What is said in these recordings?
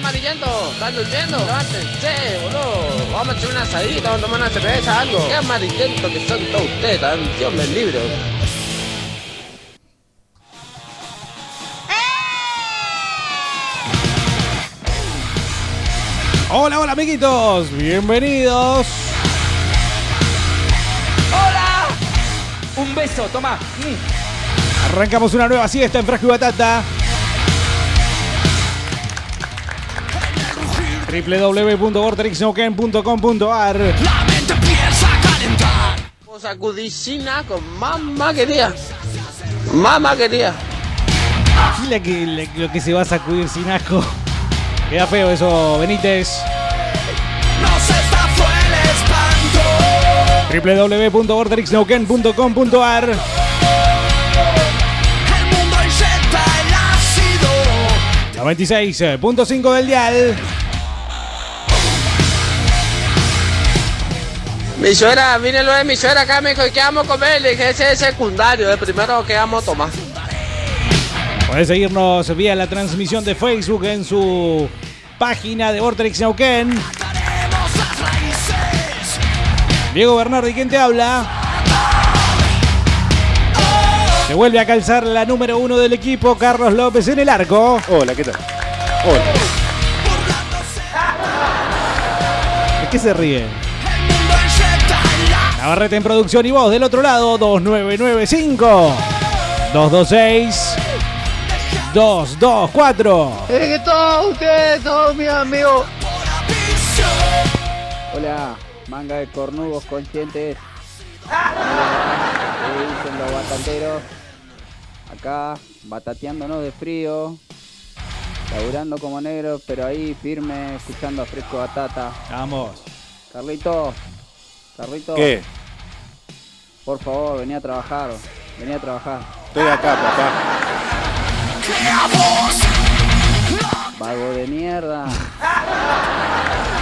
amarillento? ¿Están durmiendo? Levántense, boludo. Vamos a echar una asadita, vamos a tomar una cerveza, algo. Qué amarillento que son todos ustedes, tan Dios me libre. Hola, hola amiguitos, bienvenidos. ¡Hola! Un beso, toma. Mm. Arrancamos una nueva siesta en Frasco y Batata. www.vortexnoken.com.ar Sacudicina con mamá quería. Mamá quería. Dile que lo que se va a sacudir sin asco. Queda feo eso, Benítez. www.vortexnoken.com.ar 96.5 del dial. Mi suegra, vine lo de mi suegra acá, me dijo, ¿qué vamos a comer? Le dije, ese es secundario, el primero que vamos a tomar. Puedes seguirnos vía la transmisión de Facebook en su página de Vortex Neuquén. Diego Bernardi, ¿quién te habla? Se vuelve a calzar la número uno del equipo, Carlos López en el arco. Hola, ¿qué tal? Hola. ¿De qué se ríe? Navarrete en producción y voz del otro lado, 2995 226 224. Es que todos ustedes, todos mis amigos. Hola, manga de cornudos conscientes. ¿Qué dicen los batateros? Acá, batateándonos de frío. Laburando como negros, pero ahí firme, escuchando a Fresco Batata. Vamos. Carlito, ¿Qué? Por favor, vení a trabajar. Vení a trabajar. Estoy acá, papá. Vago de mierda.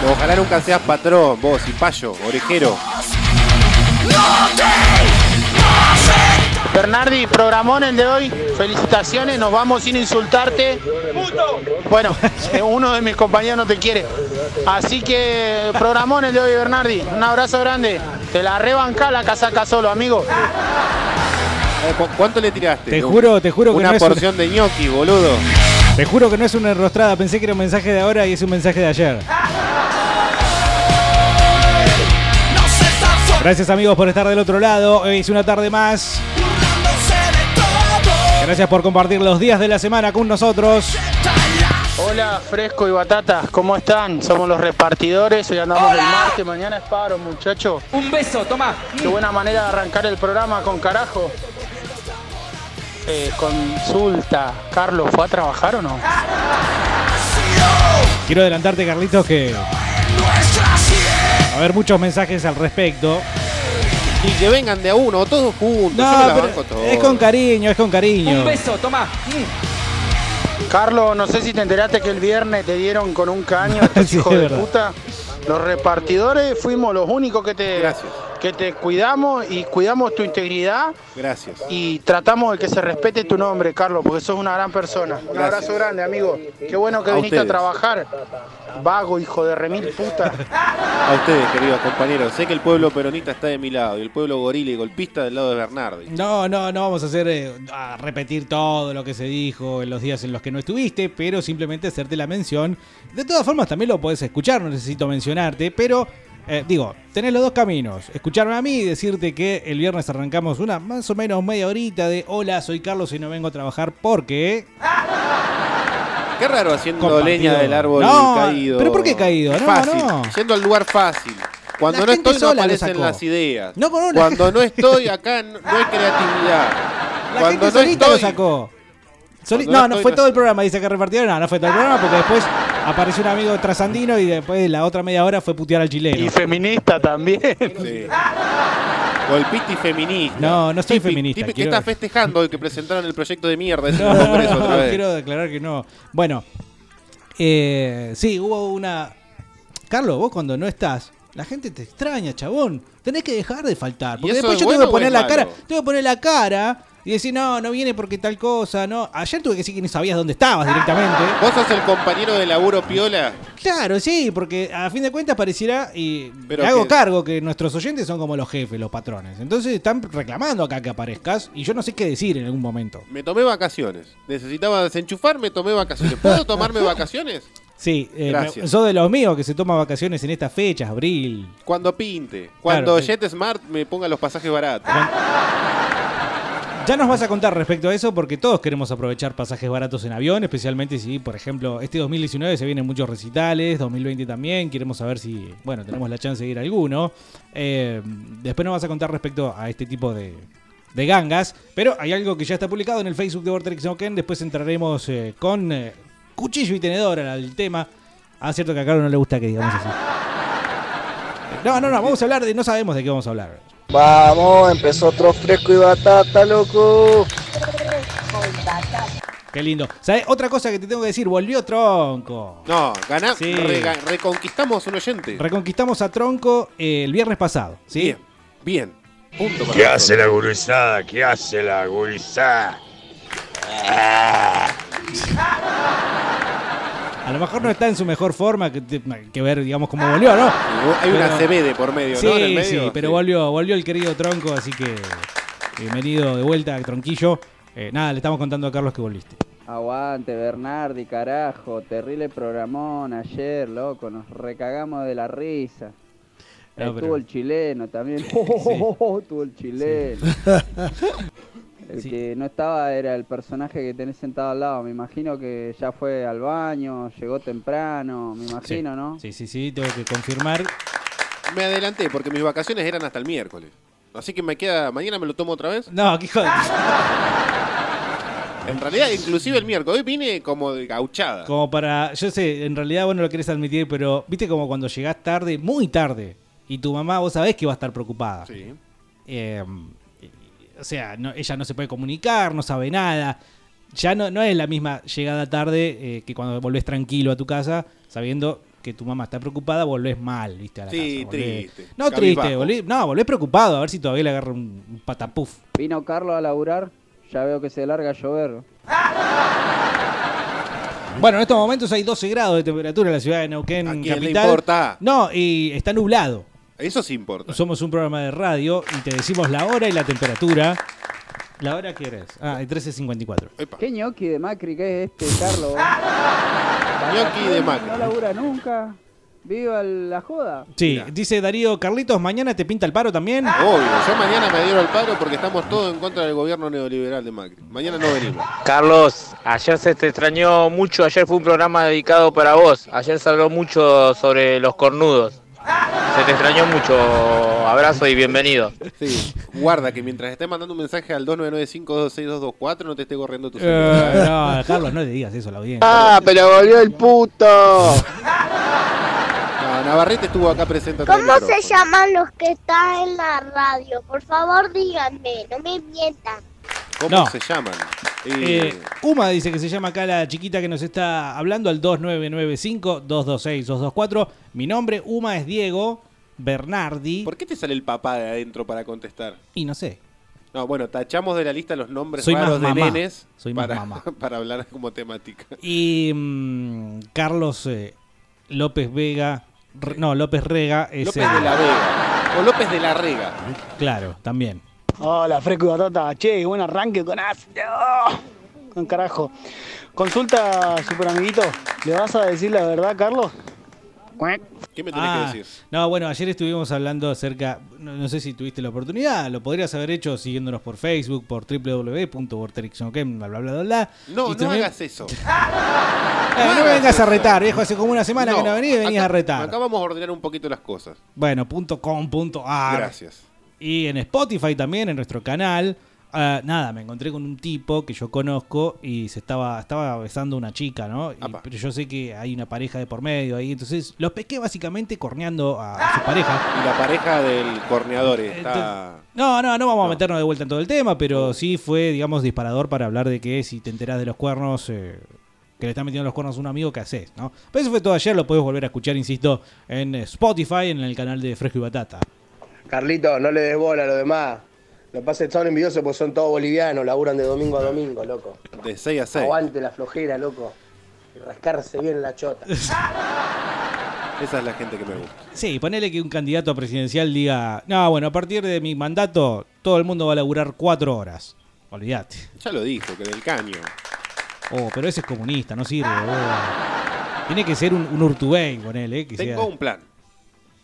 Ojalá nunca seas patrón, vos y payo, orejero. Bernardi, programón el de hoy. Felicitaciones, nos vamos sin insultarte. Bueno, uno de mis compañeros no te quiere. Así que programón el de hoy, Bernardi. Un abrazo grande. Te la rebanca la casaca solo, amigo. Eh, ¿cu- ¿Cuánto le tiraste? Te juro, te juro que Una no es un- porción de ñoqui, boludo. Te juro que no es una enrostrada, pensé que era un mensaje de ahora y es un mensaje de ayer. Gracias amigos por estar del otro lado, hoy es una tarde más. Gracias por compartir los días de la semana con nosotros. Hola, Fresco y Batata, ¿cómo están? Somos los repartidores, hoy andamos el martes, mañana es paro, muchachos. Un beso, toma. Qué buena manera de arrancar el programa con carajo. Eh, consulta, Carlos, ¿fue a trabajar o no? Quiero adelantarte Carlitos que va a haber muchos mensajes al respecto. Y que vengan de a uno, todos juntos. No, Yo me la pero banco todo. es con cariño, es con cariño. Un beso, toma. Mm. Carlos, no sé si te enteraste que el viernes te dieron con un caño estos Sí, hijos de verdad. puta. Los repartidores fuimos los únicos que te, Gracias. Que te cuidamos y cuidamos tu integridad Gracias. y tratamos de que se respete tu nombre, Carlos, porque sos una gran persona. Un Gracias. abrazo grande, amigo. Qué bueno que A viniste a trabajar. Vago, hijo de remil puta. A ustedes, queridos compañeros. Sé que el pueblo peronista está de mi lado y el pueblo gorila y golpista del lado de Bernardi. No, no, no vamos a hacer eh, a repetir todo lo que se dijo en los días en los que no estuviste, pero simplemente hacerte la mención. De todas formas, también lo podés escuchar, no necesito mencionarte, pero eh, digo, tenés los dos caminos. Escucharme a mí y decirte que el viernes arrancamos una más o menos media horita de hola, soy Carlos y no vengo a trabajar porque... Qué raro haciendo Compartido. leña del árbol No, caído. ¿pero por qué caído? No, fácil. no. Yendo al lugar fácil. Cuando La no estoy no aparecen las ideas. No, con una- Cuando no estoy acá no, hay creatividad. La Cuando gente no solita estoy, lo sacó. Soli- no, no fue todo el programa, dice que repartieron. No, no fue todo el programa porque después apareció un amigo trasandino y después la otra media hora fue putear al chileno. Y feminista también. Sí. Golpista y feminista. No, no soy feminista, típico quiero- que está festejando hoy que presentaron el proyecto de mierda No, el Congreso no, otra vez. quiero declarar que no. Bueno, eh, sí, hubo una. Carlos, vos cuando no estás, la gente te extraña, chabón. Tenés que dejar de faltar. ¿Y Porque después es yo bueno tengo que poner la cara. Tengo que poner la cara y decís, no, no viene porque tal cosa, no. Ayer tuve que decir que ni sabías dónde estabas directamente. ¿Vos sos el compañero de laburo piola? Claro, sí, porque a fin de cuentas pareciera, y Pero me hago que- cargo que nuestros oyentes son como los jefes, los patrones. Entonces están reclamando acá que aparezcas y yo no sé qué decir en algún momento. Me tomé vacaciones. Necesitaba desenchufar, me tomé vacaciones. ¿Puedo tomarme vacaciones? Sí, eh, Gracias. me- sos de los míos que se toma vacaciones en estas fechas, abril. Cuando pinte. Cuando Claro. JetSmart me ponga los pasajes baratos. Ya nos vas a contar respecto a eso porque todos queremos aprovechar pasajes baratos en avión, especialmente si, por ejemplo, este 2019 se vienen muchos recitales, 2020 también, queremos saber si, bueno, tenemos la chance de ir a alguno. Eh, después nos vas a contar respecto a este tipo de, de gangas, pero hay algo que ya está publicado en el Facebook de Vortex Neuquén, después entraremos eh, con eh, cuchillo y tenedor al tema. Ah, cierto que a Carlos no le gusta que digamos así. No, no, no, vamos a hablar de, no sabemos de qué vamos a hablar. Vamos, empezó otro fresco y batata, loco. Qué lindo. ¿Sabes? Otra cosa que te tengo que decir, volvió Tronco. No, ganá, Sí. rega- reconquistamos un oyente. Reconquistamos a Tronco eh, el viernes pasado, ¿sí? Bien, bien. Punto para ¿Qué nosotros. hace la gurizada? ¿Qué hace la gurizada? A lo mejor no está en su mejor forma, que, que ver, digamos, cómo volvió, ¿no? Hay una CB de por medio, Sí, ¿no? En el medio, sí, pero sí. volvió, volvió el querido Tronco, así que bienvenido de vuelta, Tronquillo. Eh, nada, le estamos contando a Carlos que volviste. Aguante, Bernardi, carajo. Terrible programón ayer, loco. Nos recagamos de la risa. No, Estuvo pero- el chileno también. Estuvo el chileno. El Sí. que no estaba era el personaje que tenés sentado al lado. Me imagino que ya fue al baño, llegó temprano, me imagino, ¿no? Sí, sí, sí, tengo que confirmar. Me adelanté porque mis vacaciones eran hasta el miércoles. Así que me queda. Mañana me lo tomo otra vez. No, qué hijo de- En realidad, inclusive el miércoles. Hoy vine como de gauchada. Como para. Yo sé, en realidad vos no lo querés admitir, pero viste como cuando llegás tarde, muy tarde, y tu mamá, vos sabés que va a estar preocupada. Sí. Eh, o sea, no- ella no se puede comunicar, no sabe nada. Ya no, no es la misma llegada tarde eh, que cuando volvés tranquilo a tu casa, sabiendo que tu mamá está preocupada, volvés mal, ¿viste? A la Sí, casa, triste, No triste, volvés, no, volvés preocupado, a ver si todavía le agarra un, un patapuf. Vino Carlos a laburar, ya veo que se larga a llover. Bueno, en estos momentos hay 12 grados de temperatura en la ciudad de Neuquén, ¿A quién le capital. importa? No, y está nublado. Eso sí importa. Somos un programa de radio y te decimos la hora y la temperatura. ¿La hora qué hora es? Ah, el 13.54. Epa. ¿Qué ñoqui de Macri que es este, Carlos? Ñoqui de Macri. No labura nunca. Viva la joda. Sí, Mirá. dice Darío Carlitos, ¿mañana te pinta el paro también? Obvio, yo mañana me dieron el paro porque estamos todos en contra del gobierno neoliberal de Macri. Mañana no venimos. Carlos, ayer se te extrañó mucho, ayer fue un programa dedicado para vos, ayer se habló mucho sobre los cornudos. Se te extrañó mucho, abrazo y bienvenido. Sí, guarda que mientras estés mandando un mensaje al 2995262224 no te esté corriendo tu Eh, celular. no, Carlos, no le digas eso a la audiencia. Ah, pero volvió el puto. No, Navarrete estuvo acá presente ¿Cómo se llaman los que están en la radio? Por favor, díganme, no me mientan. ¿Cómo No. se llaman? Eh, Uma dice que se llama acá la chiquita que nos está hablando al 2995-226-224. Mi nombre, Uma, es Diego Bernardi. ¿Por qué te sale el papá de adentro para contestar? Y no sé. No, bueno, tachamos de la lista los nombres Soy más raros de nenes Soy más para, mamá. para hablar como temática. Y mm, Carlos eh, López Vega. Re- no, López Rega es López el- de la Vega. O López de la Rega. Claro, también. Hola, fresco y batata. Che, buen arranque con ácido. Con carajo. Consulta, super amiguito. ¿Le vas a decir la verdad, Carlos? ¿Qué me tenés Ah, que decir? No, bueno, ayer estuvimos hablando acerca, no, no sé si tuviste la oportunidad, lo podrías haber hecho siguiéndonos por Facebook, por www.vorterix.com, bla, bla, bla, bla. No, Y no también- hagas eso. Eh, no me vengas a retar, viejo, hace como una semana que no venís y venías acá- a retar. Acá vamos a ordenar un poquito las cosas. Bueno, punto .com, punto .ar. Gracias. Y en Spotify también, en nuestro canal. Ah, nada, me encontré con un tipo que yo conozco y se estaba, estaba besando una chica, ¿no? Y- pero yo sé que hay una pareja de por medio ahí, entonces los pesqué básicamente corneando a, a su pareja. Y la pareja del corneador está... No, no, no vamos a No. meternos de vuelta en todo el tema, pero sí fue, digamos, disparador para hablar de que si te enterás de los cuernos, eh, que le están metiendo los cuernos a un amigo, ¿qué haces? ¿no? Pero eso fue todo ayer, lo puedes volver a escuchar, insisto, en Spotify, en el canal de Fresco y Batata. Carlito, no le des bola a lo demás. Lo que pasa es que son envidiosos porque son todos bolivianos, laburan de domingo a domingo, loco. De 6 a 6. Aguante la flojera, loco. Y rascarse bien la chota. Esa es la gente que me gusta. Sí, ponele que un candidato presidencial diga, no, bueno, a partir de mi mandato todo el mundo va a laburar cuatro horas. Olvídate. Ya lo dijo, que del caño. Oh, pero ese es comunista, no sirve. boludo. Tiene que ser un, un Urtubey, ponele. Que Tengo sea- un plan.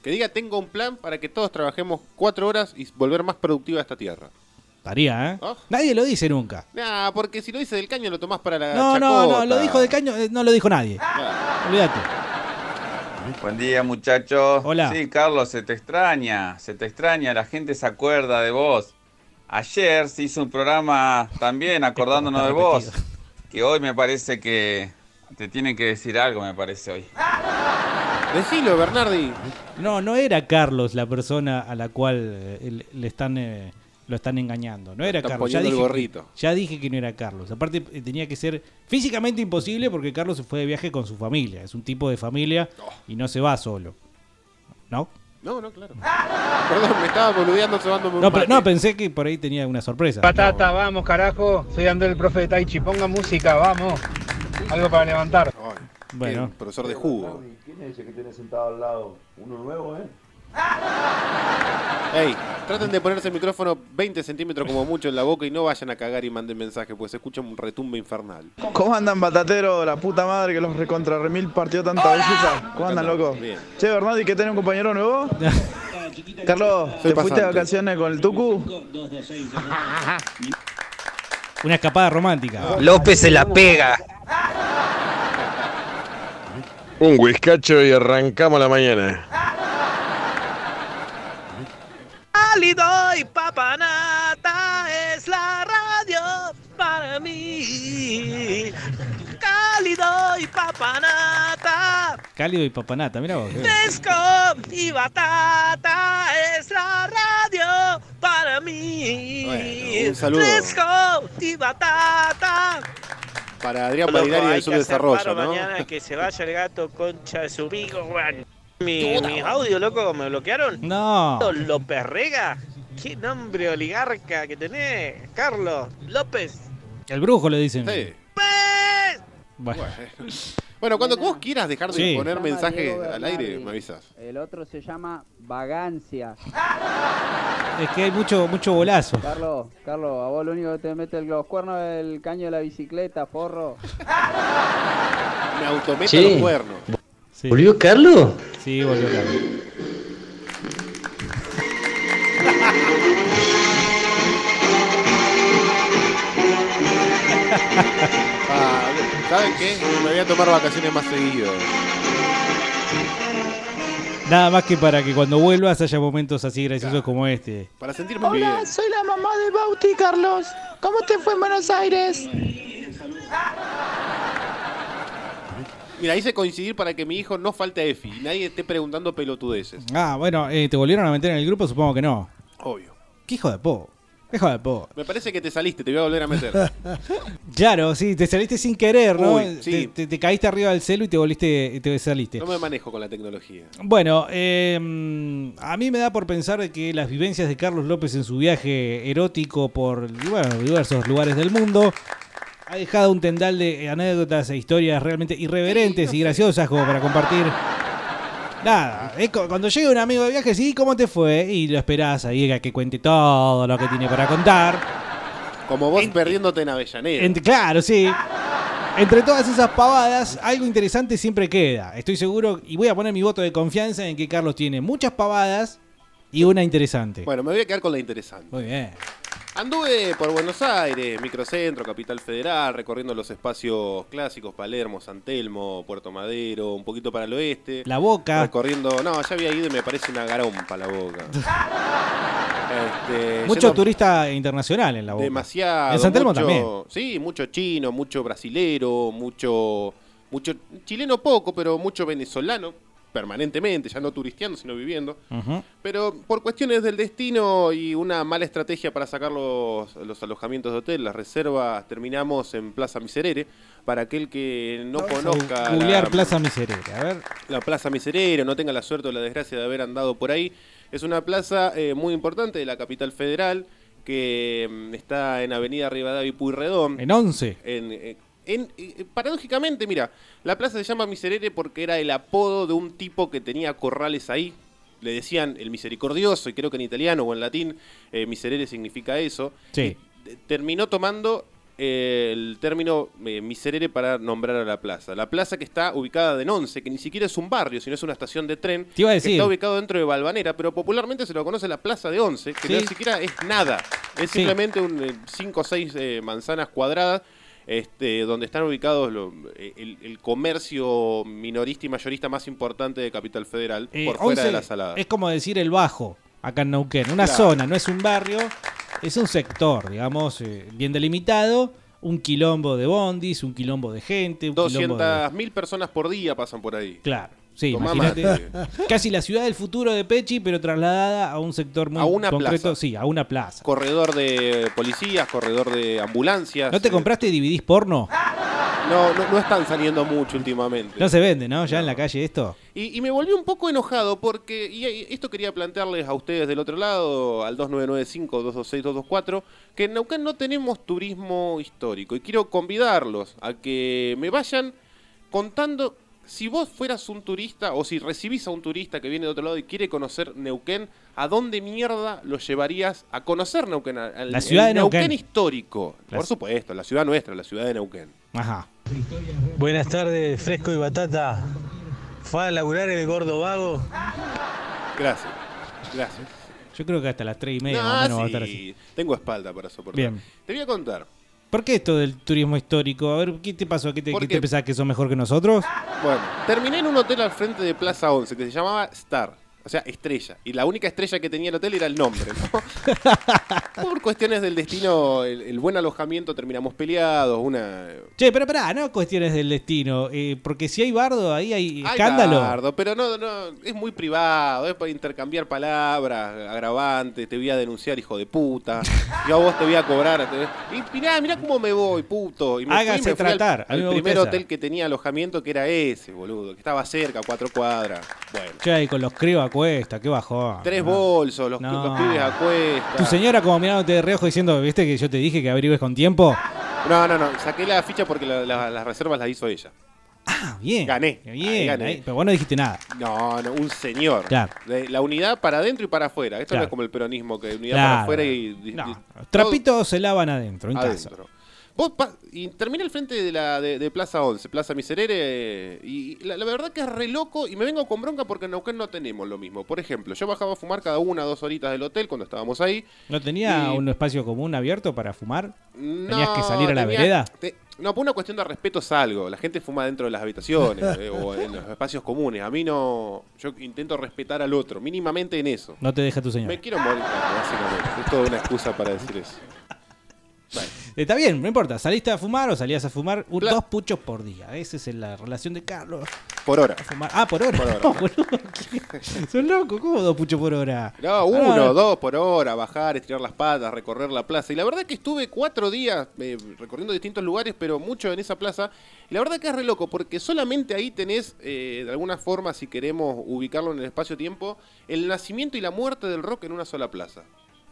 Que diga, tengo un plan para que todos trabajemos cuatro horas y volver más productiva esta tierra. Estaría, ¿eh? Oh. Nadie lo dice nunca. Nah, porque si lo dice del caño lo tomás para la No, no, no, lo dijo de caño, eh, no lo dijo nadie. Olvídate. Buen día, muchachos. Hola. Sí, Carlos, se te extraña, se te extraña, la gente se acuerda de vos. Ayer se hizo un programa también acordándonos de vos, que hoy me parece que te tienen que decir algo, me parece hoy. Decilo, Bernardi. No, no era Carlos la persona a la cual eh, le- están, eh, lo están engañando. No era Están Carlos. Ya poniendo el dije, gorrito. ya dije que no era Carlos. Aparte, eh, tenía que ser físicamente imposible porque Carlos se fue de viaje con su familia. Es un tipo de familia y no se va solo. ¿No? No, no, claro. Perdón, me estaba boludeando cebándome un No, pero- no, pensé que por ahí tenía una sorpresa. Patata, vamos carajo. Soy Andrés el profe de Tai Chi. Ponga música, vamos. Algo para levantar. Bueno. profesor de jugo. ¿Quién es ese que tiene sentado al lado? Uno nuevo, ¿eh? Ey, traten de ponerse el micrófono 20 centímetros como mucho en la boca y no vayan a cagar y manden mensaje, pues se escucha un retumbe infernal. ¿Cómo andan, batatero? La puta madre que los recontra remil partió tanta belleza. ¿Cómo andan, loco? Bien. Che, Bernardi, ¿qué tenés un compañero nuevo? Carlos, Soy ¿te fuiste de pasante. vacaciones con el Tucu? Una escapada romántica. López se la pega. Un whiskacho y arrancamos la mañana. Cálido y papanata es la radio para mí. Cálido y papanata, Cálido y papanata, mira vos. bien. fresco y batata es la radio para mí. Bueno, un saludo. Fresco y batata. Para Adrián Palinari del Subdesarrollo, ¿no? mañana que se vaya el gato concha de su pico, weón. Mi, mis audios, loco, me bloquearon. No. López Rega. ¿Qué nombre oligarca que tenés, Carlos López? El brujo le dicen. Sí. Bueno. Bueno, cuando vos quieras dejar de Sí. poner Se llama mensajes Diego al aire, me avisas. El otro se llama vagancia. Es que hay mucho, mucho bolazo. Carlos, Carlos, a vos lo único que te mete el- los cuernos es el caño de la bicicleta, forro. Me autometo Sí. los cuernos. ¿Volvió Carlos? Sí, volvió Carlos. ¿Saben qué? Me voy a tomar vacaciones más seguido. Nada más que para que cuando vuelvas haya momentos así graciosos como este. Para sentirme bien. Hola, soy la mamá de Bauti, Carlos. ¿Cómo te fue en Buenos Aires? Mira, hice coincidir para que mi hijo no falte a EFI y nadie esté preguntando pelotudeces. Ah, bueno, eh, ¿te volvieron a meter en el grupo? Supongo que no. Obvio. ¿Qué hijo de po? ¿Qué hijo de po? Me parece que te saliste, te voy a volver a meter. Claro, sí, te saliste sin querer, ¿no? Uy, sí. te, te- te caíste arriba del celu y te volviste, te saliste. No me manejo con la tecnología. Bueno, eh, a mí me da por pensar que las vivencias de Carlos López en su viaje erótico por bueno, diversos lugares del mundo ha dejado un tendal de anécdotas e historias realmente irreverentes y graciosas como para compartir. Nada, es co- cuando llega un amigo de viaje, sí, ¿cómo te fue? Y lo esperás ahí a que cuente todo lo que tiene para contar. Como vos perdiéndote en Avellaneda. Ent- claro, sí. Entre todas esas pavadas, algo interesante siempre queda. Estoy seguro, y voy a poner mi voto de confianza en que Carlos tiene muchas pavadas y una interesante. Bueno, me voy a quedar con la interesante. Muy bien. Anduve por Buenos Aires, Microcentro, Capital Federal, recorriendo los espacios clásicos, Palermo, San Telmo, Puerto Madero, un poquito para el oeste. La Boca. Recorriendo, no, ya había ido y me parece una garompa la boca. Este, Mucho turista internacional en la boca. Demasiado. En San Telmo mucho- también. Sí, mucho chino, mucho brasilero, mucho, mucho chileno poco, pero mucho venezolano permanentemente, ya no turisteando, sino viviendo. Pero por cuestiones del destino y una mala estrategia para sacar los, los alojamientos de hotel, las reservas, terminamos en Plaza Miserere. Para aquel que no conozca Googlear la, Plaza Miserere, a ver. la Plaza Miserere, no tenga la suerte o la desgracia de haber andado por ahí, es una plaza eh, muy importante de la capital federal que mm, está en Avenida Rivadavia y Puyredón. En 11. En, eh, en- eh, paradójicamente, mira, la plaza se llama Miserere porque era el apodo de un tipo que tenía corrales ahí. Le decían el misericordioso, y creo que en italiano o en latín eh, Miserere significa eso. Sí. Y terminó tomando eh, el término eh, Miserere para nombrar a la plaza. La plaza que está ubicada en Once, que ni siquiera es un barrio, sino es una estación de tren. Te iba a que decir. está ubicado dentro de Balvanera, pero popularmente se lo conoce la plaza de Once, que Sí. ni siquiera es nada. Es Sí. simplemente un 5 o 6 manzanas cuadradas. Este, donde están ubicados lo- eh, el, el comercio minorista y mayorista más importante de Capital Federal, Eh, por fuera 11 de la salada. Es como decir el bajo, acá en Neuquén. Una Claro. zona, no es un barrio, es un sector, digamos, eh, bien delimitado. Un quilombo de bondis, un quilombo de gente, un quilombo de... 200.000 personas por día pasan por ahí. Claro, sí, Tomá imagínate. mate. Casi la ciudad del futuro de Pechi, pero trasladada a un sector muy A una concreto. plaza. Sí, a una plaza. Corredor de policías, corredor de ambulancias. ¿No te eh, compraste DVDs porno? No, no, no están saliendo mucho últimamente. No se vende, ¿no? Ya en la calle esto. Y, y me volví un poco enojado porque, y esto quería plantearles a ustedes del otro lado, al 2995-226-224, que en Neuquén no tenemos turismo histórico. Y quiero convidarlos a que me vayan contando, si vos fueras un turista o si recibís a un turista que viene de otro lado y quiere conocer Neuquén, ¿a dónde mierda lo llevarías a conocer Neuquén? Al- La ciudad de Neuquén. histórico, La- por supuesto, la ciudad nuestra, la ciudad de Neuquén. Ajá. Buenas tardes, Fresco y Batata. ¿Fue a laburar el gordo vago? Gracias, gracias. Yo creo que hasta las 3 y media No, más o menos va a estar así. Tengo espalda para soportar. Bien. Te voy a contar. ¿Por qué esto del turismo histórico? A ver, ¿qué te pasó? ¿Qué te, ¿Por qué qué? te pensás que son mejor que nosotros? Bueno, terminé en un hotel al frente de Plaza 11 que se llamaba Star. O sea, estrella. Y la única estrella que tenía el hotel era el nombre, ¿no? Por cuestiones del destino, el, el buen alojamiento terminamos peleados, una... Che, pero pará, no cuestiones del destino. eh, porque si hay bardo, ahí hay Ay, escándalo. Bardo, pero no, no, es muy privado, es para intercambiar palabras, agravantes, te voy a denunciar, hijo de puta. Yo a vos te voy a cobrar. te- Y mirá, mirá cómo me voy, puto. Y me Hágase fui, me fui al- tratar, al, primer hotel que tenía alojamiento, que era ese, boludo, que estaba cerca, cuatro cuadras. Bueno. Che, ahí con los críos a cuesta, qué bajón. Tres No. bolsos, los, No. los pibes a cuesta. Tu señora como mirándote de reojo diciendo, ¿viste que yo te dije que averigües con tiempo? No, no, no, saqué la ficha porque la- la- las reservas las hizo ella. Ah, bien. Gané. Bien, ahí gané. ahí, pero vos no dijiste nada. No, no, un señor. Claro. De la unidad para adentro y para afuera. Esto no es como el peronismo, que unidad Claro. para afuera y... No, los trapitos se lavan adentro, en casa. Vos pa- y terminé al frente de la de, de Plaza 11, Plaza Miserere, y la, la verdad que es re loco y me vengo con bronca porque en Neuquén no tenemos lo mismo. Por ejemplo, yo bajaba a fumar cada una o dos horitas del hotel cuando estábamos ahí. ¿No tenía Y- un espacio común abierto para fumar? ¿Tenías que No, salir a la tenía- vereda? te- no, por una cuestión de respeto salgo. La gente fuma dentro de las habitaciones eh, o en los espacios comunes. A mí no. Yo intento respetar al otro, mínimamente en eso. No te deja tu señora. Me quiero morir, básicamente. Es toda una excusa para decir eso. Está bien, no importa. ¿Saliste a fumar o salías a fumar? Un- dos puchos por día. Esa es la relación de Carlos. Por hora. A fumar. Ah, por hora. Por hora. No, boludo, ¿qué? Son locos. ¿Cómo dos puchos por hora? No, uno, Ah, dos por hora, bajar, estirar las patas, recorrer la plaza. Y la verdad que estuve cuatro días eh, recorriendo distintos lugares, pero mucho en esa plaza. Y la verdad que es re loco, porque solamente ahí tenés, eh, de alguna forma, si queremos ubicarlo en el espacio-tiempo, el nacimiento y la muerte del rock en una sola plaza.